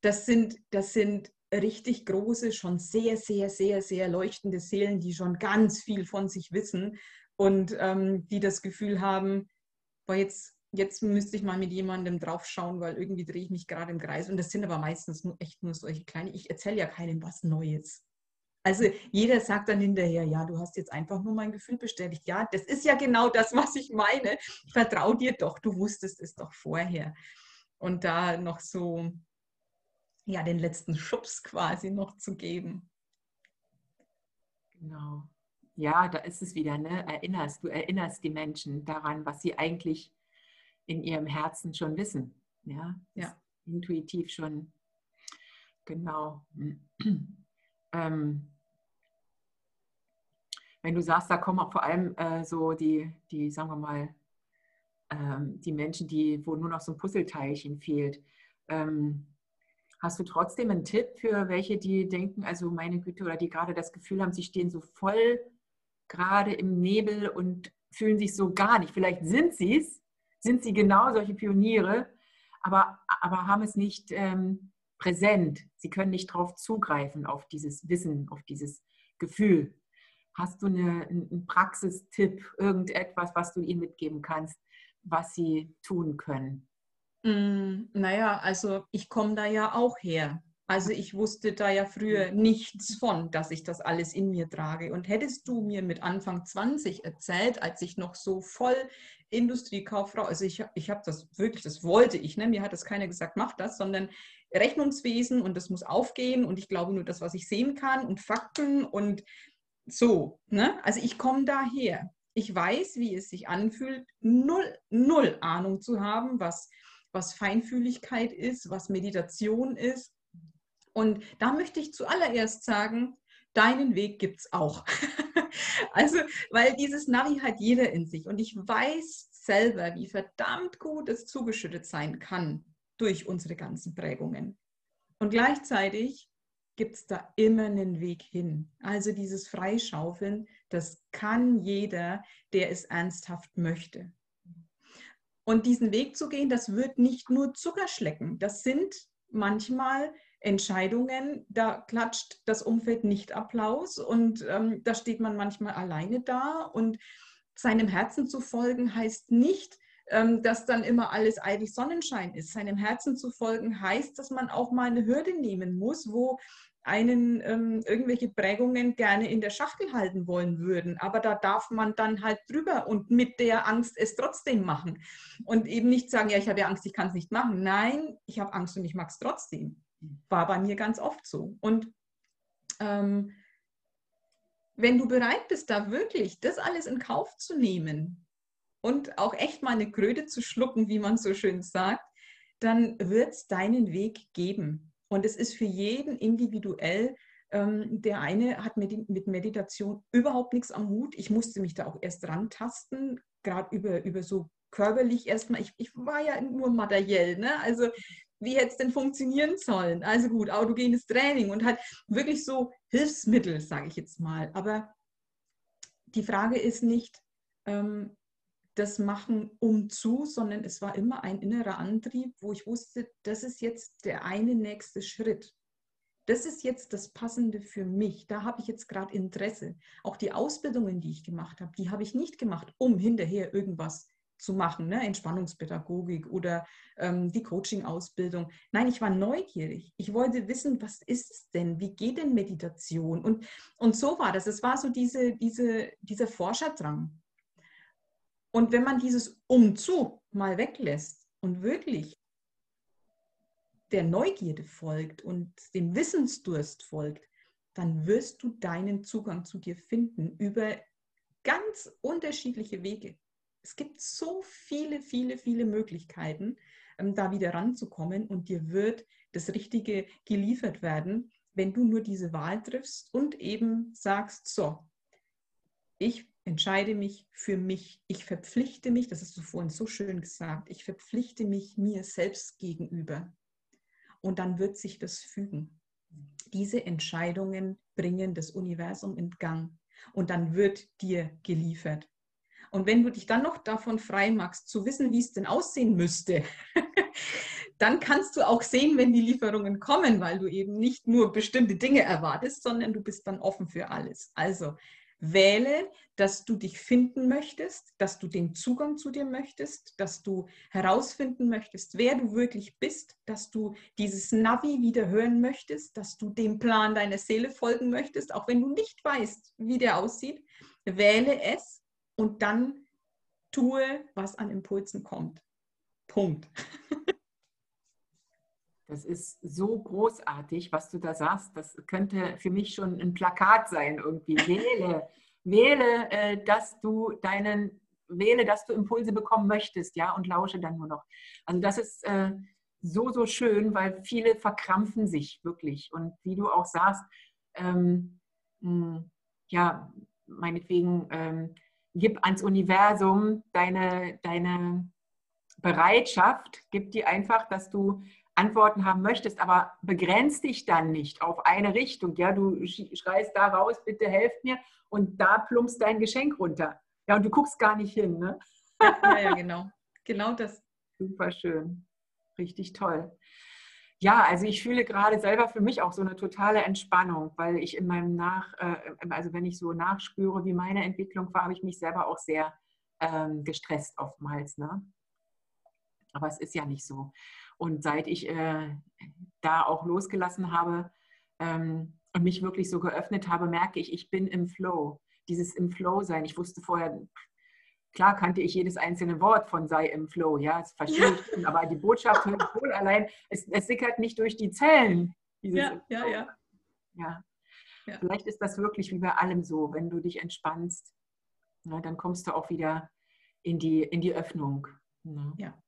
Das sind, das sind richtig große, schon sehr, sehr, sehr, sehr leuchtende Seelen, die schon ganz viel von sich wissen und ähm, die das Gefühl haben, boah, jetzt, jetzt müsste ich mal mit jemandem draufschauen, weil irgendwie drehe ich mich gerade im Kreis. Und das sind aber meistens nur echt nur solche kleine, ich erzähle ja keinem was Neues. Also jeder sagt dann hinterher, ja, du hast jetzt einfach nur mein Gefühl bestätigt. Ja, das ist ja genau das, was ich meine. Vertrau dir doch, du wusstest es doch vorher. Und da noch so, ja, den letzten Schubs quasi noch zu geben. Genau. Ja, da ist es wieder, ne? Erinnerst, du erinnerst die Menschen daran, was sie eigentlich in ihrem Herzen schon wissen. Ja, ja. intuitiv schon. Genau. ähm, wenn du sagst, da kommen auch vor allem äh, so die, die, sagen wir mal, ähm, die Menschen, die, wo nur noch so ein Puzzleteilchen fehlt. Ähm, hast du trotzdem einen Tipp für welche, die denken, also meine Güte, oder die gerade das Gefühl haben, sie stehen so voll gerade im Nebel und fühlen sich so gar nicht. Vielleicht sind sie es, sind sie genau solche Pioniere, aber, aber haben es nicht ähm, präsent. Sie können nicht darauf zugreifen, auf dieses Wissen, auf dieses Gefühl. Hast du eine, einen Praxistipp, irgendetwas, was du ihnen mitgeben kannst, was sie tun können? Mm, naja, also ich komme da ja auch her. Also ich wusste da ja früher nichts von, dass ich das alles in mir trage. Und hättest du mir mit Anfang 20 erzählt, als ich noch so voll Industriekauffrau, also ich, ich habe das wirklich, das wollte ich, ne? mir hat das keiner gesagt, mach das, sondern Rechnungswesen und das muss aufgehen und ich glaube nur das, was ich sehen kann und Fakten und so. Ne? Also ich komme daher. Ich weiß, wie es sich anfühlt, null, null Ahnung zu haben, was, was Feinfühligkeit ist, was Meditation ist. Und da möchte ich zuallererst sagen, deinen Weg gibt es auch. also, weil dieses Navi hat jeder in sich. Und ich weiß selber, wie verdammt gut es zugeschüttet sein kann durch unsere ganzen Prägungen. Und gleichzeitig gibt es da immer einen Weg hin. Also dieses Freischaufeln, das kann jeder, der es ernsthaft möchte. Und diesen Weg zu gehen, das wird nicht nur Zucker schlecken. Das sind manchmal Entscheidungen, da klatscht das Umfeld nicht Applaus und ähm, da steht man manchmal alleine da. Und seinem Herzen zu folgen heißt nicht, dass dann immer alles eilig Sonnenschein ist. Seinem Herzen zu folgen heißt, dass man auch mal eine Hürde nehmen muss, wo einen ähm, irgendwelche Prägungen gerne in der Schachtel halten wollen würden. Aber da darf man dann halt drüber und mit der Angst es trotzdem machen. Und eben nicht sagen, ja, ich habe ja Angst, ich kann es nicht machen. Nein, ich habe Angst und ich mag es trotzdem. War bei mir ganz oft so. Und ähm, wenn du bereit bist, da wirklich das alles in Kauf zu nehmen und auch echt mal eine Kröte zu schlucken, wie man so schön sagt, dann wird es deinen Weg geben. Und es ist für jeden individuell. Ähm, der eine hat mit, mit Meditation überhaupt nichts am Hut. Ich musste mich da auch erst rantasten, gerade über, über so körperlich erstmal. Ich, ich war ja nur materiell, ne? Also wie hätte es denn funktionieren sollen? Also gut, autogenes Training und halt wirklich so Hilfsmittel, sage ich jetzt mal. Aber die Frage ist nicht, ähm, das machen um zu, sondern es war immer ein innerer Antrieb, wo ich wusste, das ist jetzt der eine nächste Schritt. Das ist jetzt das Passende für mich. Da habe ich jetzt gerade Interesse. Auch die Ausbildungen, die ich gemacht habe, die habe ich nicht gemacht, um hinterher irgendwas zu machen, ne? Entspannungspädagogik oder ähm, die Coaching-Ausbildung. Nein, ich war neugierig. Ich wollte wissen, was ist es denn? Wie geht denn Meditation? Und, und so war das. Es war so diese, diese, dieser Forscherdrang. Und wenn man dieses Umzu mal weglässt und wirklich der Neugierde folgt und dem Wissensdurst folgt, dann wirst du deinen Zugang zu dir finden über ganz unterschiedliche Wege. Es gibt so viele, viele, viele Möglichkeiten, ähm, da wieder ranzukommen und dir wird das Richtige geliefert werden, wenn du nur diese Wahl triffst und eben sagst, so, ich entscheide mich für mich, ich verpflichte mich, das hast du vorhin so schön gesagt, ich verpflichte mich mir selbst gegenüber. Und dann wird sich das fügen. Diese Entscheidungen bringen das Universum in Gang und dann wird dir geliefert. Und wenn du dich dann noch davon frei machst, zu wissen, wie es denn aussehen müsste, dann kannst du auch sehen, wenn die Lieferungen kommen, weil du eben nicht nur bestimmte Dinge erwartest, sondern du bist dann offen für alles. Also Wähle, dass du dich finden möchtest, dass du den Zugang zu dir möchtest, dass du herausfinden möchtest, wer du wirklich bist, dass du dieses Navi wieder hören möchtest, dass du dem Plan deiner Seele folgen möchtest, auch wenn du nicht weißt, wie der aussieht. Wähle es und dann tue, was an Impulsen kommt. Punkt. Das ist so großartig, was du da sagst. Das könnte für mich schon ein Plakat sein irgendwie. Wähle, wähle, äh, dass du deinen wähle, dass du Impulse bekommen möchtest, ja, und lausche dann nur noch. Also das ist äh, so, so schön, weil viele verkrampfen sich wirklich. Und wie du auch sagst, ähm, mh, hm, ja, meinetwegen, ähm, gib ans Universum deine, deine Bereitschaft, gib die einfach, dass du Antworten haben möchtest, aber begrenz dich dann nicht auf eine Richtung. Ja, du schreist da raus, bitte helft mir und da plumpst dein Geschenk runter. Ja, und du guckst gar nicht hin, ne? Ja, ja, genau. Genau das. Super schön. Richtig toll. Ja, also ich fühle gerade selber für mich auch so eine totale Entspannung, weil ich in meinem Nach, äh, also wenn ich so nachspüre, wie meine Entwicklung war, habe ich mich selber auch sehr ähm, gestresst oftmals. Ne? Aber es ist ja nicht so. Und seit ich äh, da auch losgelassen habe ähm, und mich wirklich so geöffnet habe, merke ich, ich bin im Flow. Dieses im Flow sein. Ich wusste vorher, klar kannte ich jedes einzelne Wort von sei im Flow, ja, das verstehe ich, aber die Botschaft hört wohl allein, es, es sickert nicht durch die Zellen. Ja, ja, ja, ja. Ja. Vielleicht ist das wirklich wie bei allem so, wenn du dich entspannst, na, dann kommst du auch wieder in die, in die Öffnung. Ne? Ja.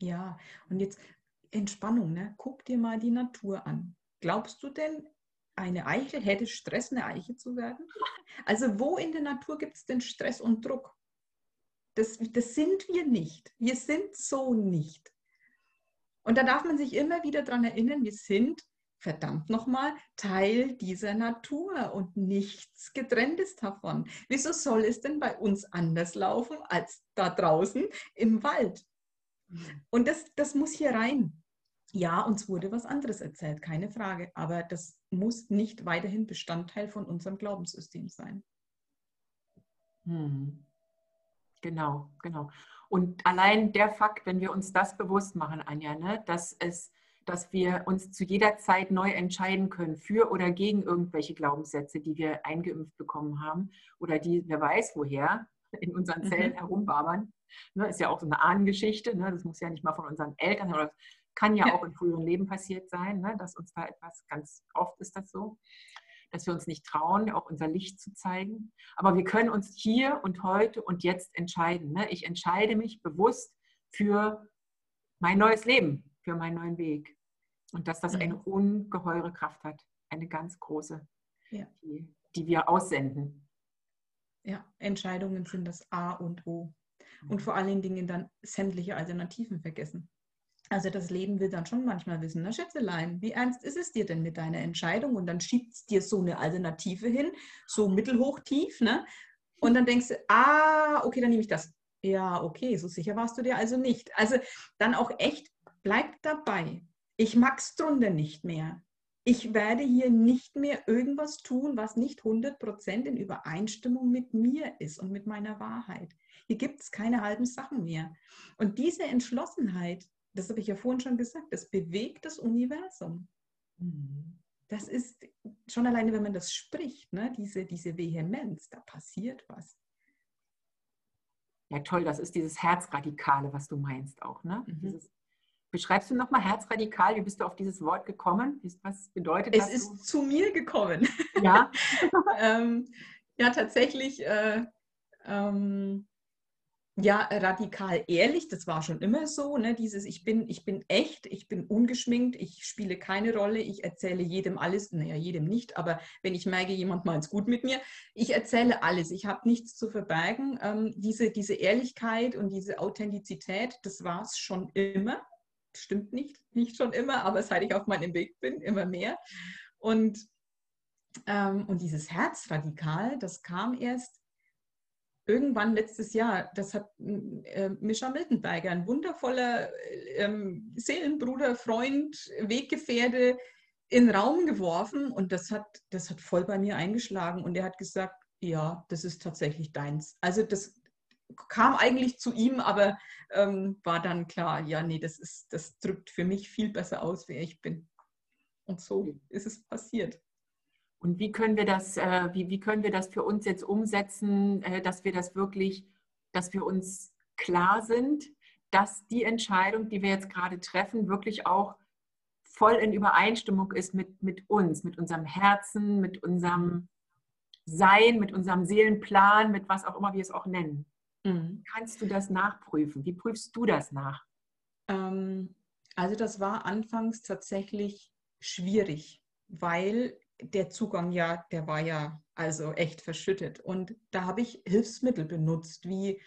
Ja, und jetzt Entspannung, ne? guck dir mal die Natur an. Glaubst du denn, eine Eiche hätte Stress, eine Eiche zu werden? Also wo in der Natur gibt es denn Stress und Druck? Das, das sind wir nicht. Wir sind so nicht. Und da darf man sich immer wieder daran erinnern, wir sind verdammt nochmal Teil dieser Natur und nichts getrenntes davon. Wieso soll es denn bei uns anders laufen als da draußen im Wald? Und das, das muss hier rein. Ja, uns wurde was anderes erzählt, keine Frage. Aber das muss nicht weiterhin Bestandteil von unserem Glaubenssystem sein. Hm. Genau, genau. Und allein der Fakt, wenn wir uns das bewusst machen, Anja, ne, dass, es, dass wir uns zu jeder Zeit neu entscheiden können für oder gegen irgendwelche Glaubenssätze, die wir eingeimpft bekommen haben oder die, wer weiß woher, in unseren Zellen mhm. herumbabern. Ne, ist ja auch so eine Ahnengeschichte. Ne, das muss ja nicht mal von unseren Eltern oder kann ja, ja. auch in früheren Leben passiert sein, ne, dass uns da etwas, ganz oft ist das so, dass wir uns nicht trauen, auch unser Licht zu zeigen. Aber wir können uns hier und heute und jetzt entscheiden. Ne? Ich entscheide mich bewusst für mein neues Leben, für meinen neuen Weg. Und dass das eine mhm. ungeheure Kraft hat, eine ganz große, ja. die, die wir aussenden. Ja, Entscheidungen sind das A und O. Und mhm. vor allen Dingen dann sämtliche Alternativen vergessen. Also das Leben will dann schon manchmal wissen, na Schätzelein, wie ernst ist es dir denn mit deiner Entscheidung? Und dann schiebt es dir so eine Alternative hin, so mittelhoch tief, ne? Und dann denkst du, ah, okay, dann nehme ich das. Ja, okay, so sicher warst du dir also nicht. Also dann auch echt, bleib dabei. Ich mag's drunter nicht mehr ich werde hier nicht mehr irgendwas tun, was nicht 100% in Übereinstimmung mit mir ist und mit meiner Wahrheit. Hier gibt es keine halben Sachen mehr. Und diese Entschlossenheit, das habe ich ja vorhin schon gesagt, das bewegt das Universum. Das ist schon alleine, wenn man das spricht, ne, diese, diese Vehemenz, da passiert was. Ja, toll, das ist dieses Herzradikale, was du meinst auch. Ne? Mhm. Dieses Beschreibst du nochmal herzradikal? Wie bist du auf dieses Wort gekommen? Was bedeutet das? Es ist du? zu mir gekommen. Ja. ähm, ja, tatsächlich. Äh, ähm, ja, radikal ehrlich, das war schon immer so, ne? dieses ich bin, ich bin echt, ich bin ungeschminkt, ich spiele keine Rolle, ich erzähle jedem alles, naja, jedem nicht, aber wenn ich merke, jemand meint es gut mit mir, ich erzähle alles, ich habe nichts zu verbergen. Ähm, diese, diese Ehrlichkeit und diese Authentizität, das war es schon immer stimmt nicht, nicht schon immer, aber seit ich auf meinem Weg bin, immer mehr. Und, ähm, und dieses Herzradikal, das kam erst irgendwann letztes Jahr. Das hat äh, Mischa Miltenberger, ein wundervoller ähm, Seelenbruder, Freund, Weggefährte, in den Raum geworfen und das hat, das hat voll bei mir eingeschlagen und er hat gesagt, ja, das ist tatsächlich deins. Also das, kam eigentlich zu ihm, aber ähm, war dann klar, ja, nee, das, ist, das drückt für mich viel besser aus, wer ich bin. Und so ist es passiert. Und wie können wir das, äh, wie, wie können wir das für uns jetzt umsetzen, äh, dass wir das wirklich, dass wir uns klar sind, dass die Entscheidung, die wir jetzt gerade treffen, wirklich auch voll in Übereinstimmung ist mit, mit uns, mit unserem Herzen, mit unserem Sein, mit unserem Seelenplan, mit was auch immer wir es auch nennen. Mhm. Kannst du das nachprüfen? Wie prüfst du das nach? Ähm, also das war anfangs tatsächlich schwierig, weil der Zugang ja, der war ja also echt verschüttet. Und da habe ich Hilfsmittel benutzt, wie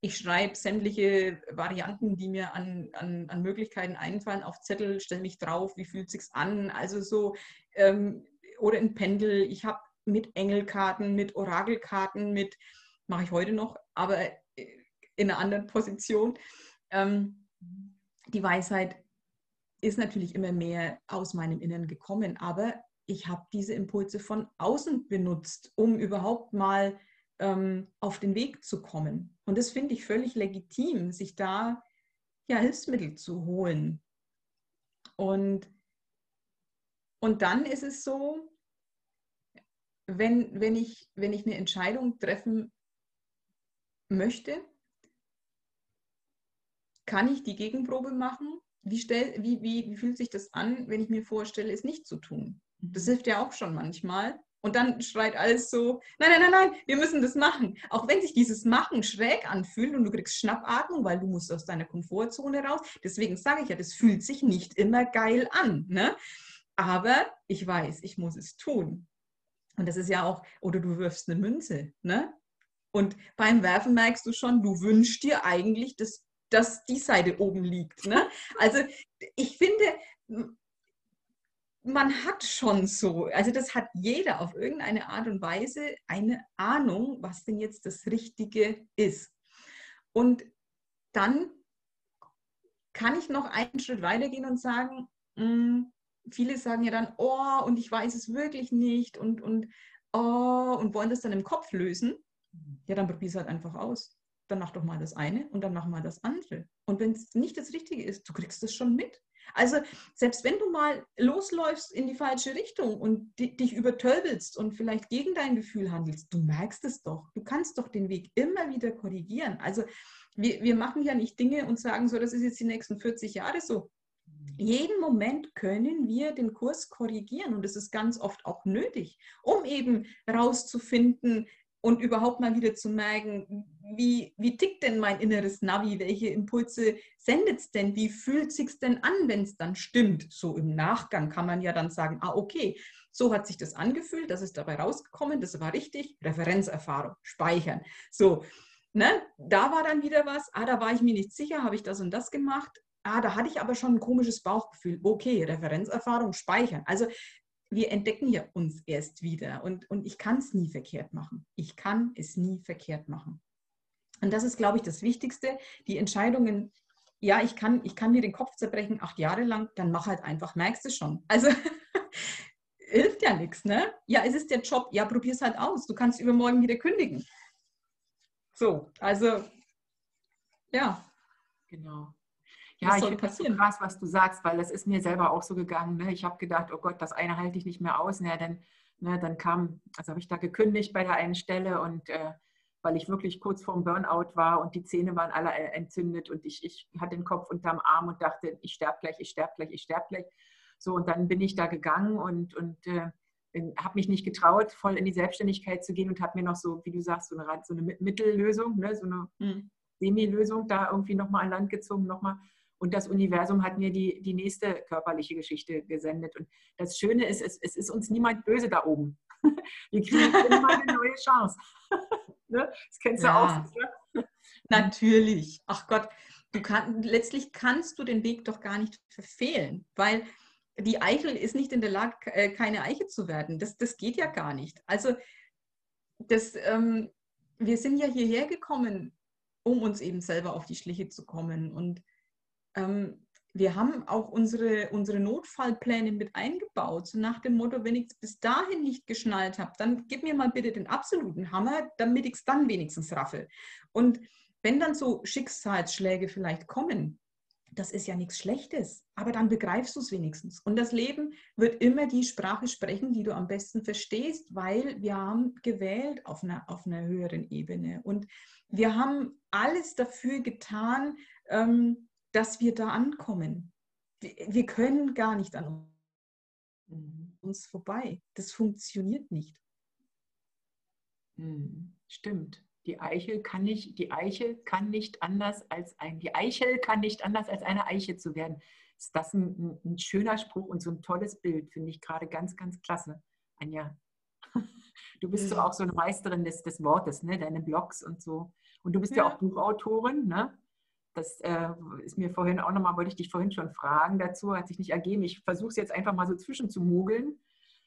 ich schreibe sämtliche Varianten, die mir an, an, an Möglichkeiten einfallen, auf Zettel, stelle mich drauf, wie fühlt es sich an, also so, ähm, oder in Pendel. Ich habe mit Engelkarten, mit Orakelkarten, mit, mache ich heute noch, aber in einer anderen Position. Ähm, die Weisheit ist natürlich immer mehr aus meinem Inneren gekommen, aber ich habe diese Impulse von außen benutzt, um überhaupt mal ähm, auf den Weg zu kommen. Und das finde ich völlig legitim, sich da ja, Hilfsmittel zu holen. Und, und dann ist es so, wenn, wenn, ich, wenn ich eine Entscheidung treffen möchte, kann ich die Gegenprobe machen? Wie, stell, wie, wie, wie fühlt sich das an, wenn ich mir vorstelle, es nicht zu tun? Das hilft ja auch schon manchmal. Und dann schreit alles so, nein, nein, nein, nein, wir müssen das machen. Auch wenn sich dieses Machen schräg anfühlt und du kriegst Schnappatmung, weil du musst aus deiner Komfortzone raus. Deswegen sage ich ja, das fühlt sich nicht immer geil an. Ne? Aber ich weiß, ich muss es tun. Und das ist ja auch, oder du wirfst eine Münze. Ne? Und beim Werfen merkst du schon, du wünschst dir eigentlich, dass, dass die Seite oben liegt. Ne? Also ich finde, man hat schon so, also das hat jeder auf irgendeine Art und Weise eine Ahnung, was denn jetzt das Richtige ist. Und dann kann ich noch einen Schritt weitergehen und sagen, mh, hm, viele sagen ja dann, oh, und ich weiß es wirklich nicht und, und, oh, und wollen das dann im Kopf lösen. Ja, dann probier es halt einfach aus. Dann mach doch mal das eine und dann mach mal das andere. Und wenn es nicht das Richtige ist, du kriegst es schon mit. Also selbst wenn du mal losläufst in die falsche Richtung und dich übertölpelst und vielleicht gegen dein Gefühl handelst, du merkst es doch. Du kannst doch den Weg immer wieder korrigieren. Also wir, wir machen ja nicht Dinge und sagen so, das ist jetzt die nächsten 40 Jahre so. Jeden Moment können wir den Kurs korrigieren und das ist ganz oft auch nötig, um eben rauszufinden, und überhaupt mal wieder zu merken, wie, wie tickt denn mein inneres Navi, welche Impulse sendet es denn, wie fühlt es sich denn an, wenn es dann stimmt. So im Nachgang kann man ja dann sagen, ah okay, so hat sich das angefühlt, das ist dabei rausgekommen, das war richtig, Referenzerfahrung, speichern. So, ne, da war dann wieder was, ah, da war ich mir nicht sicher, habe ich das und das gemacht, ah, da hatte ich aber schon ein komisches Bauchgefühl. Okay, Referenzerfahrung speichern. Also wir entdecken ja uns erst wieder und, und ich kann es nie verkehrt machen. Ich kann es nie verkehrt machen. Und das ist, glaube ich, das Wichtigste. Die Entscheidungen, ja, ich kann, ich kann mir den Kopf zerbrechen acht Jahre lang, dann mach halt einfach, merkst du schon. Also hilft ja nichts, ne? Ja, es ist der Job, ja, probier es halt aus. Du kannst übermorgen wieder kündigen. So, also ja. Genau. Ja, ich finde das so krass, was du sagst, weil das ist mir selber auch so gegangen. Ne? Ich habe gedacht, oh Gott, das eine halte ich nicht mehr aus. Ne? Dann, ne, dann kam, also habe ich da gekündigt bei der einen Stelle und äh, weil ich wirklich kurz vorm Burnout war und die Zähne waren alle äh, entzündet und ich, ich hatte den Kopf unterm Arm und dachte, ich sterbe gleich, ich sterbe gleich, ich sterbe gleich. So, und dann bin ich da gegangen und, und äh, habe mich nicht getraut, voll in die Selbstständigkeit zu gehen und habe mir noch so, wie du sagst, so eine, so eine Mittellösung, ne, so eine mhm. Semi-Lösung da irgendwie nochmal an Land gezogen, nochmal und das Universum hat mir die, die nächste körperliche Geschichte gesendet. Und das Schöne ist, es, es ist uns niemand böse da oben. Wir kriegen immer eine neue Chance. ne? Das kennst du ja. auch. Ne? Natürlich. Ach Gott, du kann, letztlich kannst du den Weg doch gar nicht verfehlen, weil die Eichel ist nicht in der Lage, äh, keine Eiche zu werden. Das, das geht ja gar nicht. Also das, ähm, wir sind ja hierher gekommen, um uns eben selber auf die Schliche zu kommen. Und ähm, wir haben auch unsere, unsere Notfallpläne mit eingebaut, so nach dem Motto, wenn ich es bis dahin nicht geschnallt habe, dann gib mir mal bitte den absoluten Hammer, damit ich es dann wenigstens raffe. Und wenn dann so Schicksalsschläge vielleicht kommen, das ist ja nichts Schlechtes, aber dann begreifst du es wenigstens. Und das Leben wird immer die Sprache sprechen, die du am besten verstehst, weil wir haben gewählt auf einer, auf einer höheren Ebene. Und wir haben alles dafür getan, ähm, dass wir da ankommen. Wir können gar nicht an uns vorbei. Das funktioniert nicht. Hm, stimmt. Die Eichel kann nicht, die Eichel kann nicht anders als ein, die Eichel kann nicht anders als eine Eiche zu werden. Ist das ein, ein schöner Spruch und so ein tolles Bild, finde ich gerade ganz, ganz klasse, Anja. Du bist so auch so eine Meisterin des, des Wortes, ne? deine Blogs und so. Und du bist ja, ja auch Buchautorin, ne? Das äh, ist mir vorhin auch nochmal, wollte ich dich vorhin schon fragen dazu, hat sich nicht ergeben. Ich versuche es jetzt einfach mal so zwischen zu mogeln.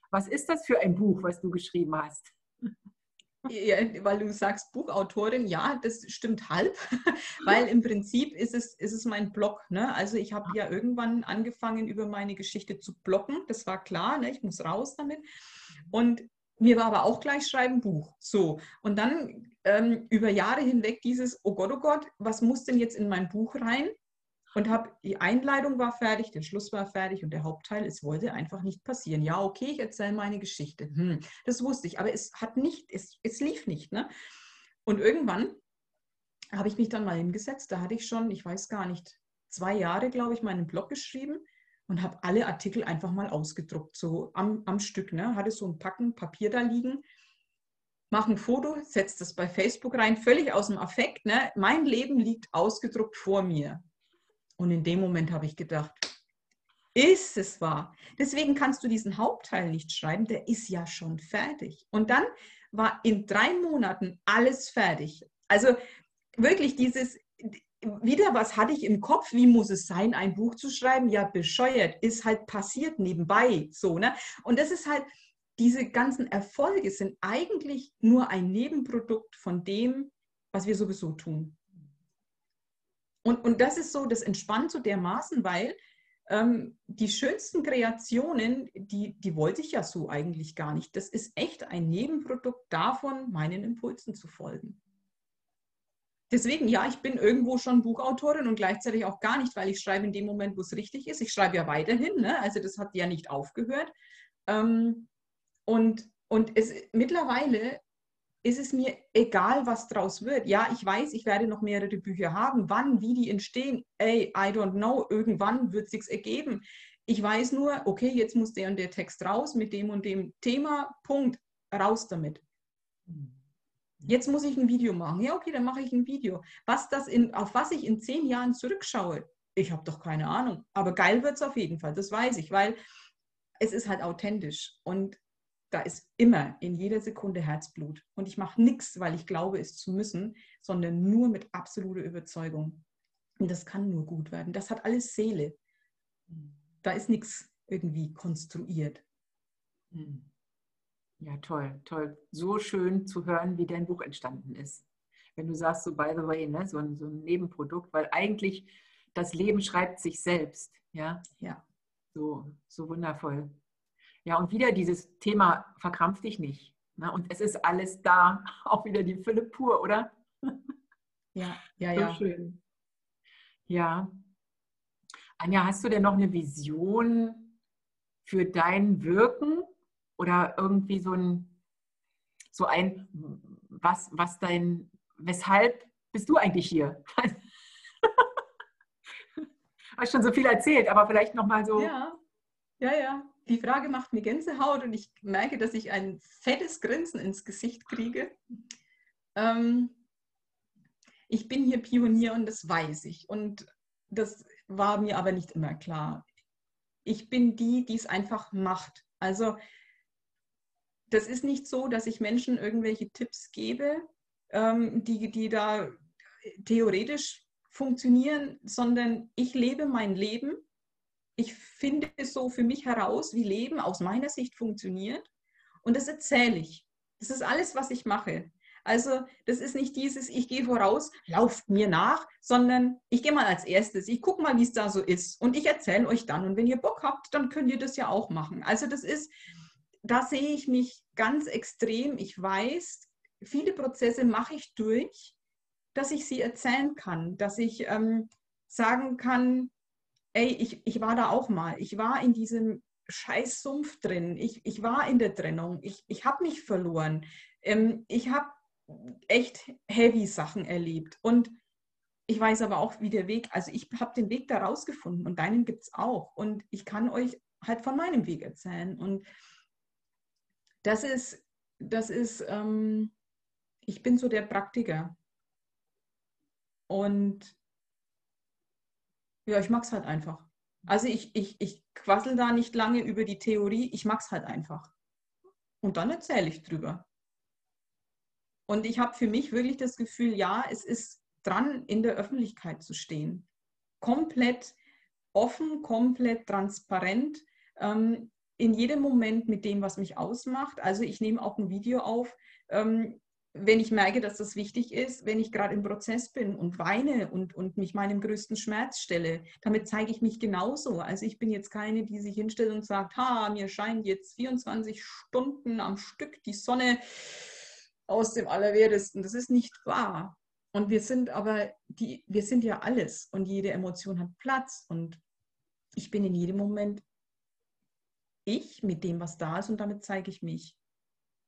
Was ist das für ein Buch, was du geschrieben hast? Ja, weil du sagst Buchautorin, ja, das stimmt halb, weil im Prinzip ist es, ist es mein Blog. Ne? Also ich habe ja irgendwann angefangen, über meine Geschichte zu bloggen, das war klar, ne? ich muss raus damit. Und mir war aber auch gleich schreiben Buch. So. Und dann ähm, über Jahre hinweg dieses, oh Gott, oh Gott, was muss denn jetzt in mein Buch rein? Und habe die Einleitung war fertig, der Schluss war fertig und der Hauptteil, es wollte einfach nicht passieren. Ja, okay, ich erzähle meine Geschichte. Hm, das wusste ich, aber es hat nicht, es, es lief nicht. Ne? Und irgendwann habe ich mich dann mal hingesetzt, da hatte ich schon, ich weiß gar nicht, zwei Jahre, glaube ich, meinen Blog geschrieben und habe alle Artikel einfach mal ausgedruckt, so am, am Stück. Ne? Hatte so ein Packen Papier da liegen, mache ein Foto, setze das bei Facebook rein, völlig aus dem Affekt. Ne? Mein Leben liegt ausgedruckt vor mir. Und in dem Moment habe ich gedacht, ist es wahr? Deswegen kannst du diesen Hauptteil nicht schreiben, der ist ja schon fertig. Und dann war in drei Monaten alles fertig. Also wirklich dieses, wieder was hatte ich im Kopf, wie muss es sein, ein Buch zu schreiben? Ja, bescheuert, ist halt passiert nebenbei, so, ne? Und das ist halt, diese ganzen Erfolge sind eigentlich nur ein Nebenprodukt von dem, was wir sowieso tun. Und, und das ist so, das entspannt so dermaßen, weil ähm, die schönsten Kreationen, die, die wollte ich ja so eigentlich gar nicht. Das ist echt ein Nebenprodukt davon, meinen Impulsen zu folgen deswegen, ja, ich bin irgendwo schon Buchautorin und gleichzeitig auch gar nicht, weil ich schreibe in dem Moment, wo es richtig ist. Ich schreibe ja weiterhin, ne? also das hat ja nicht aufgehört. Ähm, und und es, mittlerweile ist es mir egal, was draus wird. Ja, ich weiß, ich werde noch mehrere Bücher haben. Wann, wie die entstehen, ey, I don't know. Irgendwann wird es sich ergeben. Ich weiß nur, okay, jetzt muss der und der Text raus mit dem und dem Thema. Punkt. Raus damit. Mhm. Jetzt muss ich ein Video machen. Ja, okay, dann mache ich ein Video. Was das in, auf was ich in zehn Jahren zurückschaue, ich habe doch keine Ahnung. Aber geil wird es auf jeden Fall, das weiß ich, weil es ist halt authentisch und da ist immer in jeder Sekunde Herzblut. Und ich mache nichts, weil ich glaube, es zu müssen, sondern nur mit absoluter Überzeugung. Und das kann nur gut werden. Das hat alles Seele. Da ist nichts irgendwie konstruiert. Mhm. Ja, toll, toll. So schön zu hören, wie dein Buch entstanden ist. Wenn du sagst, so by the way, ne, so, ein, so ein Nebenprodukt, weil eigentlich das Leben schreibt sich selbst. Ja, ja. So, so wundervoll. Ja, und wieder dieses Thema, verkrampf dich nicht. Ne? Und es ist alles da, auch wieder die Fülle pur, oder? Ja, ja, so ja. Schön. Ja. Anja, hast du denn noch eine Vision für dein Wirken? Oder irgendwie so ein, so ein, was, was dein, weshalb bist du eigentlich hier? Hast schon so viel erzählt, aber vielleicht nochmal so. Ja, ja, ja. Die Frage macht mir Gänsehaut und ich merke, dass ich ein fettes Grinsen ins Gesicht kriege. Ähm, ich bin hier Pionier und das weiß ich. Und das war mir aber nicht immer klar. Ich bin die, die es einfach macht. Also das ist nicht so, dass ich Menschen irgendwelche Tipps gebe, ähm, die, die da theoretisch funktionieren, sondern ich lebe mein Leben. Ich finde so für mich heraus, wie Leben aus meiner Sicht funktioniert. Und das erzähle ich. Das ist alles, was ich mache. Also das ist nicht dieses, ich gehe voraus, lauft mir nach, sondern ich gehe mal als erstes, ich gucke mal, wie es da so ist und ich erzähle euch dann. Und wenn ihr Bock habt, dann könnt ihr das ja auch machen. Also das ist, da sehe ich mich ganz extrem. Ich weiß, viele Prozesse mache ich durch, dass ich sie erzählen kann, dass ich ähm, sagen kann, ey, ich, ich war da auch mal, ich war in diesem scheiß Sumpf drin, ich, ich war in der Trennung, ich, ich habe mich verloren, ähm, ich habe echt heavy Sachen erlebt. Und ich weiß aber auch, wie der Weg, also ich habe den Weg da rausgefunden und deinen gibt es auch. Und ich kann euch halt von meinem Weg erzählen. Und das ist, das ist, ähm, ich bin so der Praktiker. Und ja, ich mag es halt einfach. Also ich, ich, ich quassel da nicht lange über die Theorie, ich mag es halt einfach. Und dann erzähle ich drüber. Und ich habe für mich wirklich das Gefühl, ja, es ist dran, in der Öffentlichkeit zu stehen. Komplett offen, komplett transparent, ähm, in jedem Moment mit dem, was mich ausmacht. Also ich nehme auch ein Video auf, ähm, wenn ich merke, dass das wichtig ist, wenn ich gerade im Prozess bin und weine und, und mich meinem größten Schmerz stelle. Damit zeige ich mich genauso. Also ich bin jetzt keine, die sich hinstellt und sagt, ha, mir scheint jetzt 24 Stunden am Stück die Sonne aus dem Allerwertesten. Das ist nicht wahr. Und wir sind aber, die, wir sind ja alles und jede Emotion hat Platz und ich bin in jedem Moment ich mit dem, was da ist und damit zeige ich mich.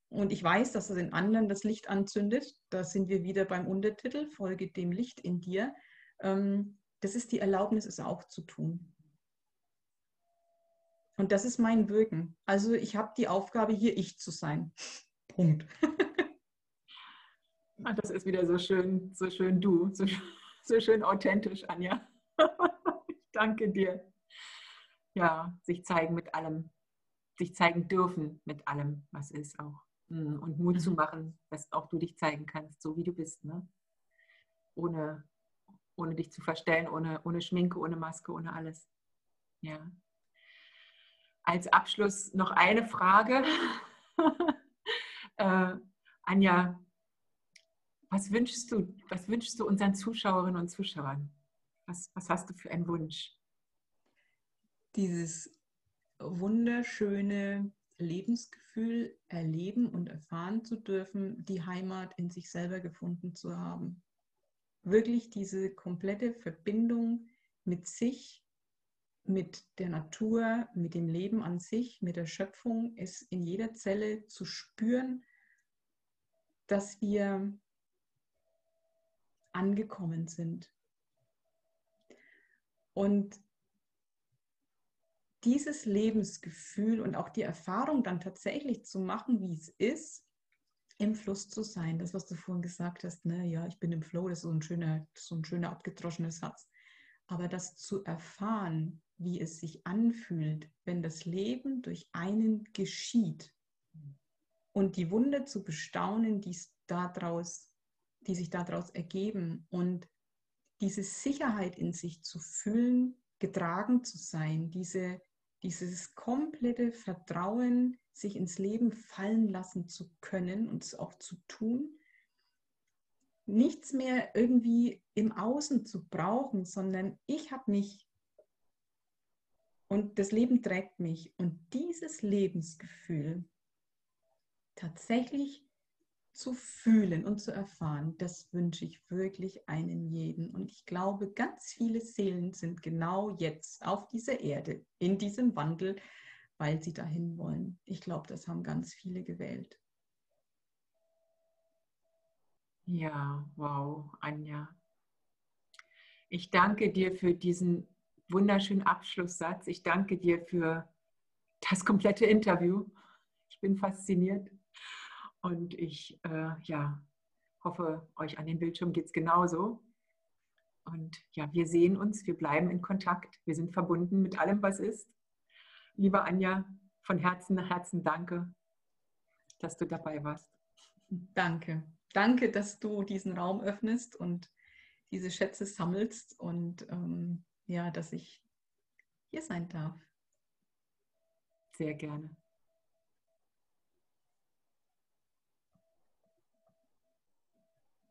Und ich weiß, dass das in anderen das Licht anzündet. Da sind wir wieder beim Untertitel, folge dem Licht in dir. Ähm, das ist die Erlaubnis, es auch zu tun. Und das ist mein Wirken. Also ich habe die Aufgabe, hier ich zu sein. Punkt. Ah, das ist wieder so schön, so schön du, so, so schön authentisch, Anja. Ich danke dir. Ja, sich zeigen mit allem, sich zeigen dürfen mit allem, was ist auch. Hm, und Mut mhm. zu machen, dass auch du dich zeigen kannst, so wie du bist. Ne? Ohne, ohne dich zu verstellen, ohne, ohne Schminke, ohne Maske, ohne alles. Ja. Als Abschluss noch eine Frage. äh, Anja, was wünschst du, was wünschst du unseren Zuschauerinnen und Zuschauern? Was, was hast du für einen Wunsch? Dieses wunderschöne Lebensgefühl erleben und erfahren zu dürfen, die Heimat in sich selber gefunden zu haben. Wirklich diese komplette Verbindung mit sich, mit der Natur, mit dem Leben an sich, mit der Schöpfung, es in jeder Zelle zu spüren, dass wir angekommen sind. Und dieses Lebensgefühl und auch die Erfahrung dann tatsächlich zu machen, wie es ist, im Fluss zu sein. Das, was du vorhin gesagt hast, ne, ja, ich bin im Flow, das ist so ein schöner, so ein schöner abgedroschener Satz. Aber das zu erfahren, wie es sich anfühlt, wenn das Leben durch einen geschieht und die Wunder zu bestaunen, die daraus die sich daraus ergeben und diese Sicherheit in sich zu fühlen, getragen zu sein, diese, dieses komplette Vertrauen, sich ins Leben fallen lassen zu können und es auch zu tun, nichts mehr irgendwie im Außen zu brauchen, sondern ich habe mich und das Leben trägt mich. Und dieses Lebensgefühl tatsächlich zu fühlen und zu erfahren, das wünsche ich wirklich einen jeden. Und ich glaube, ganz viele Seelen sind genau jetzt auf dieser Erde, in diesem Wandel, weil sie dahin wollen. Ich glaube, das haben ganz viele gewählt. Ja, wow, Anja. Ich danke dir für diesen wunderschönen Abschlusssatz. Ich danke dir für das komplette Interview. Ich bin fasziniert. Und ich äh, ja, hoffe, euch an dem Bildschirm geht es genauso. Und ja, wir sehen uns, wir bleiben in Kontakt, wir sind verbunden mit allem, was ist. Liebe Anja, von Herzen nach Herzen danke, dass du dabei warst. Danke. Danke, dass du diesen Raum öffnest und diese Schätze sammelst und ähm, ja, dass ich hier sein darf. Sehr gerne.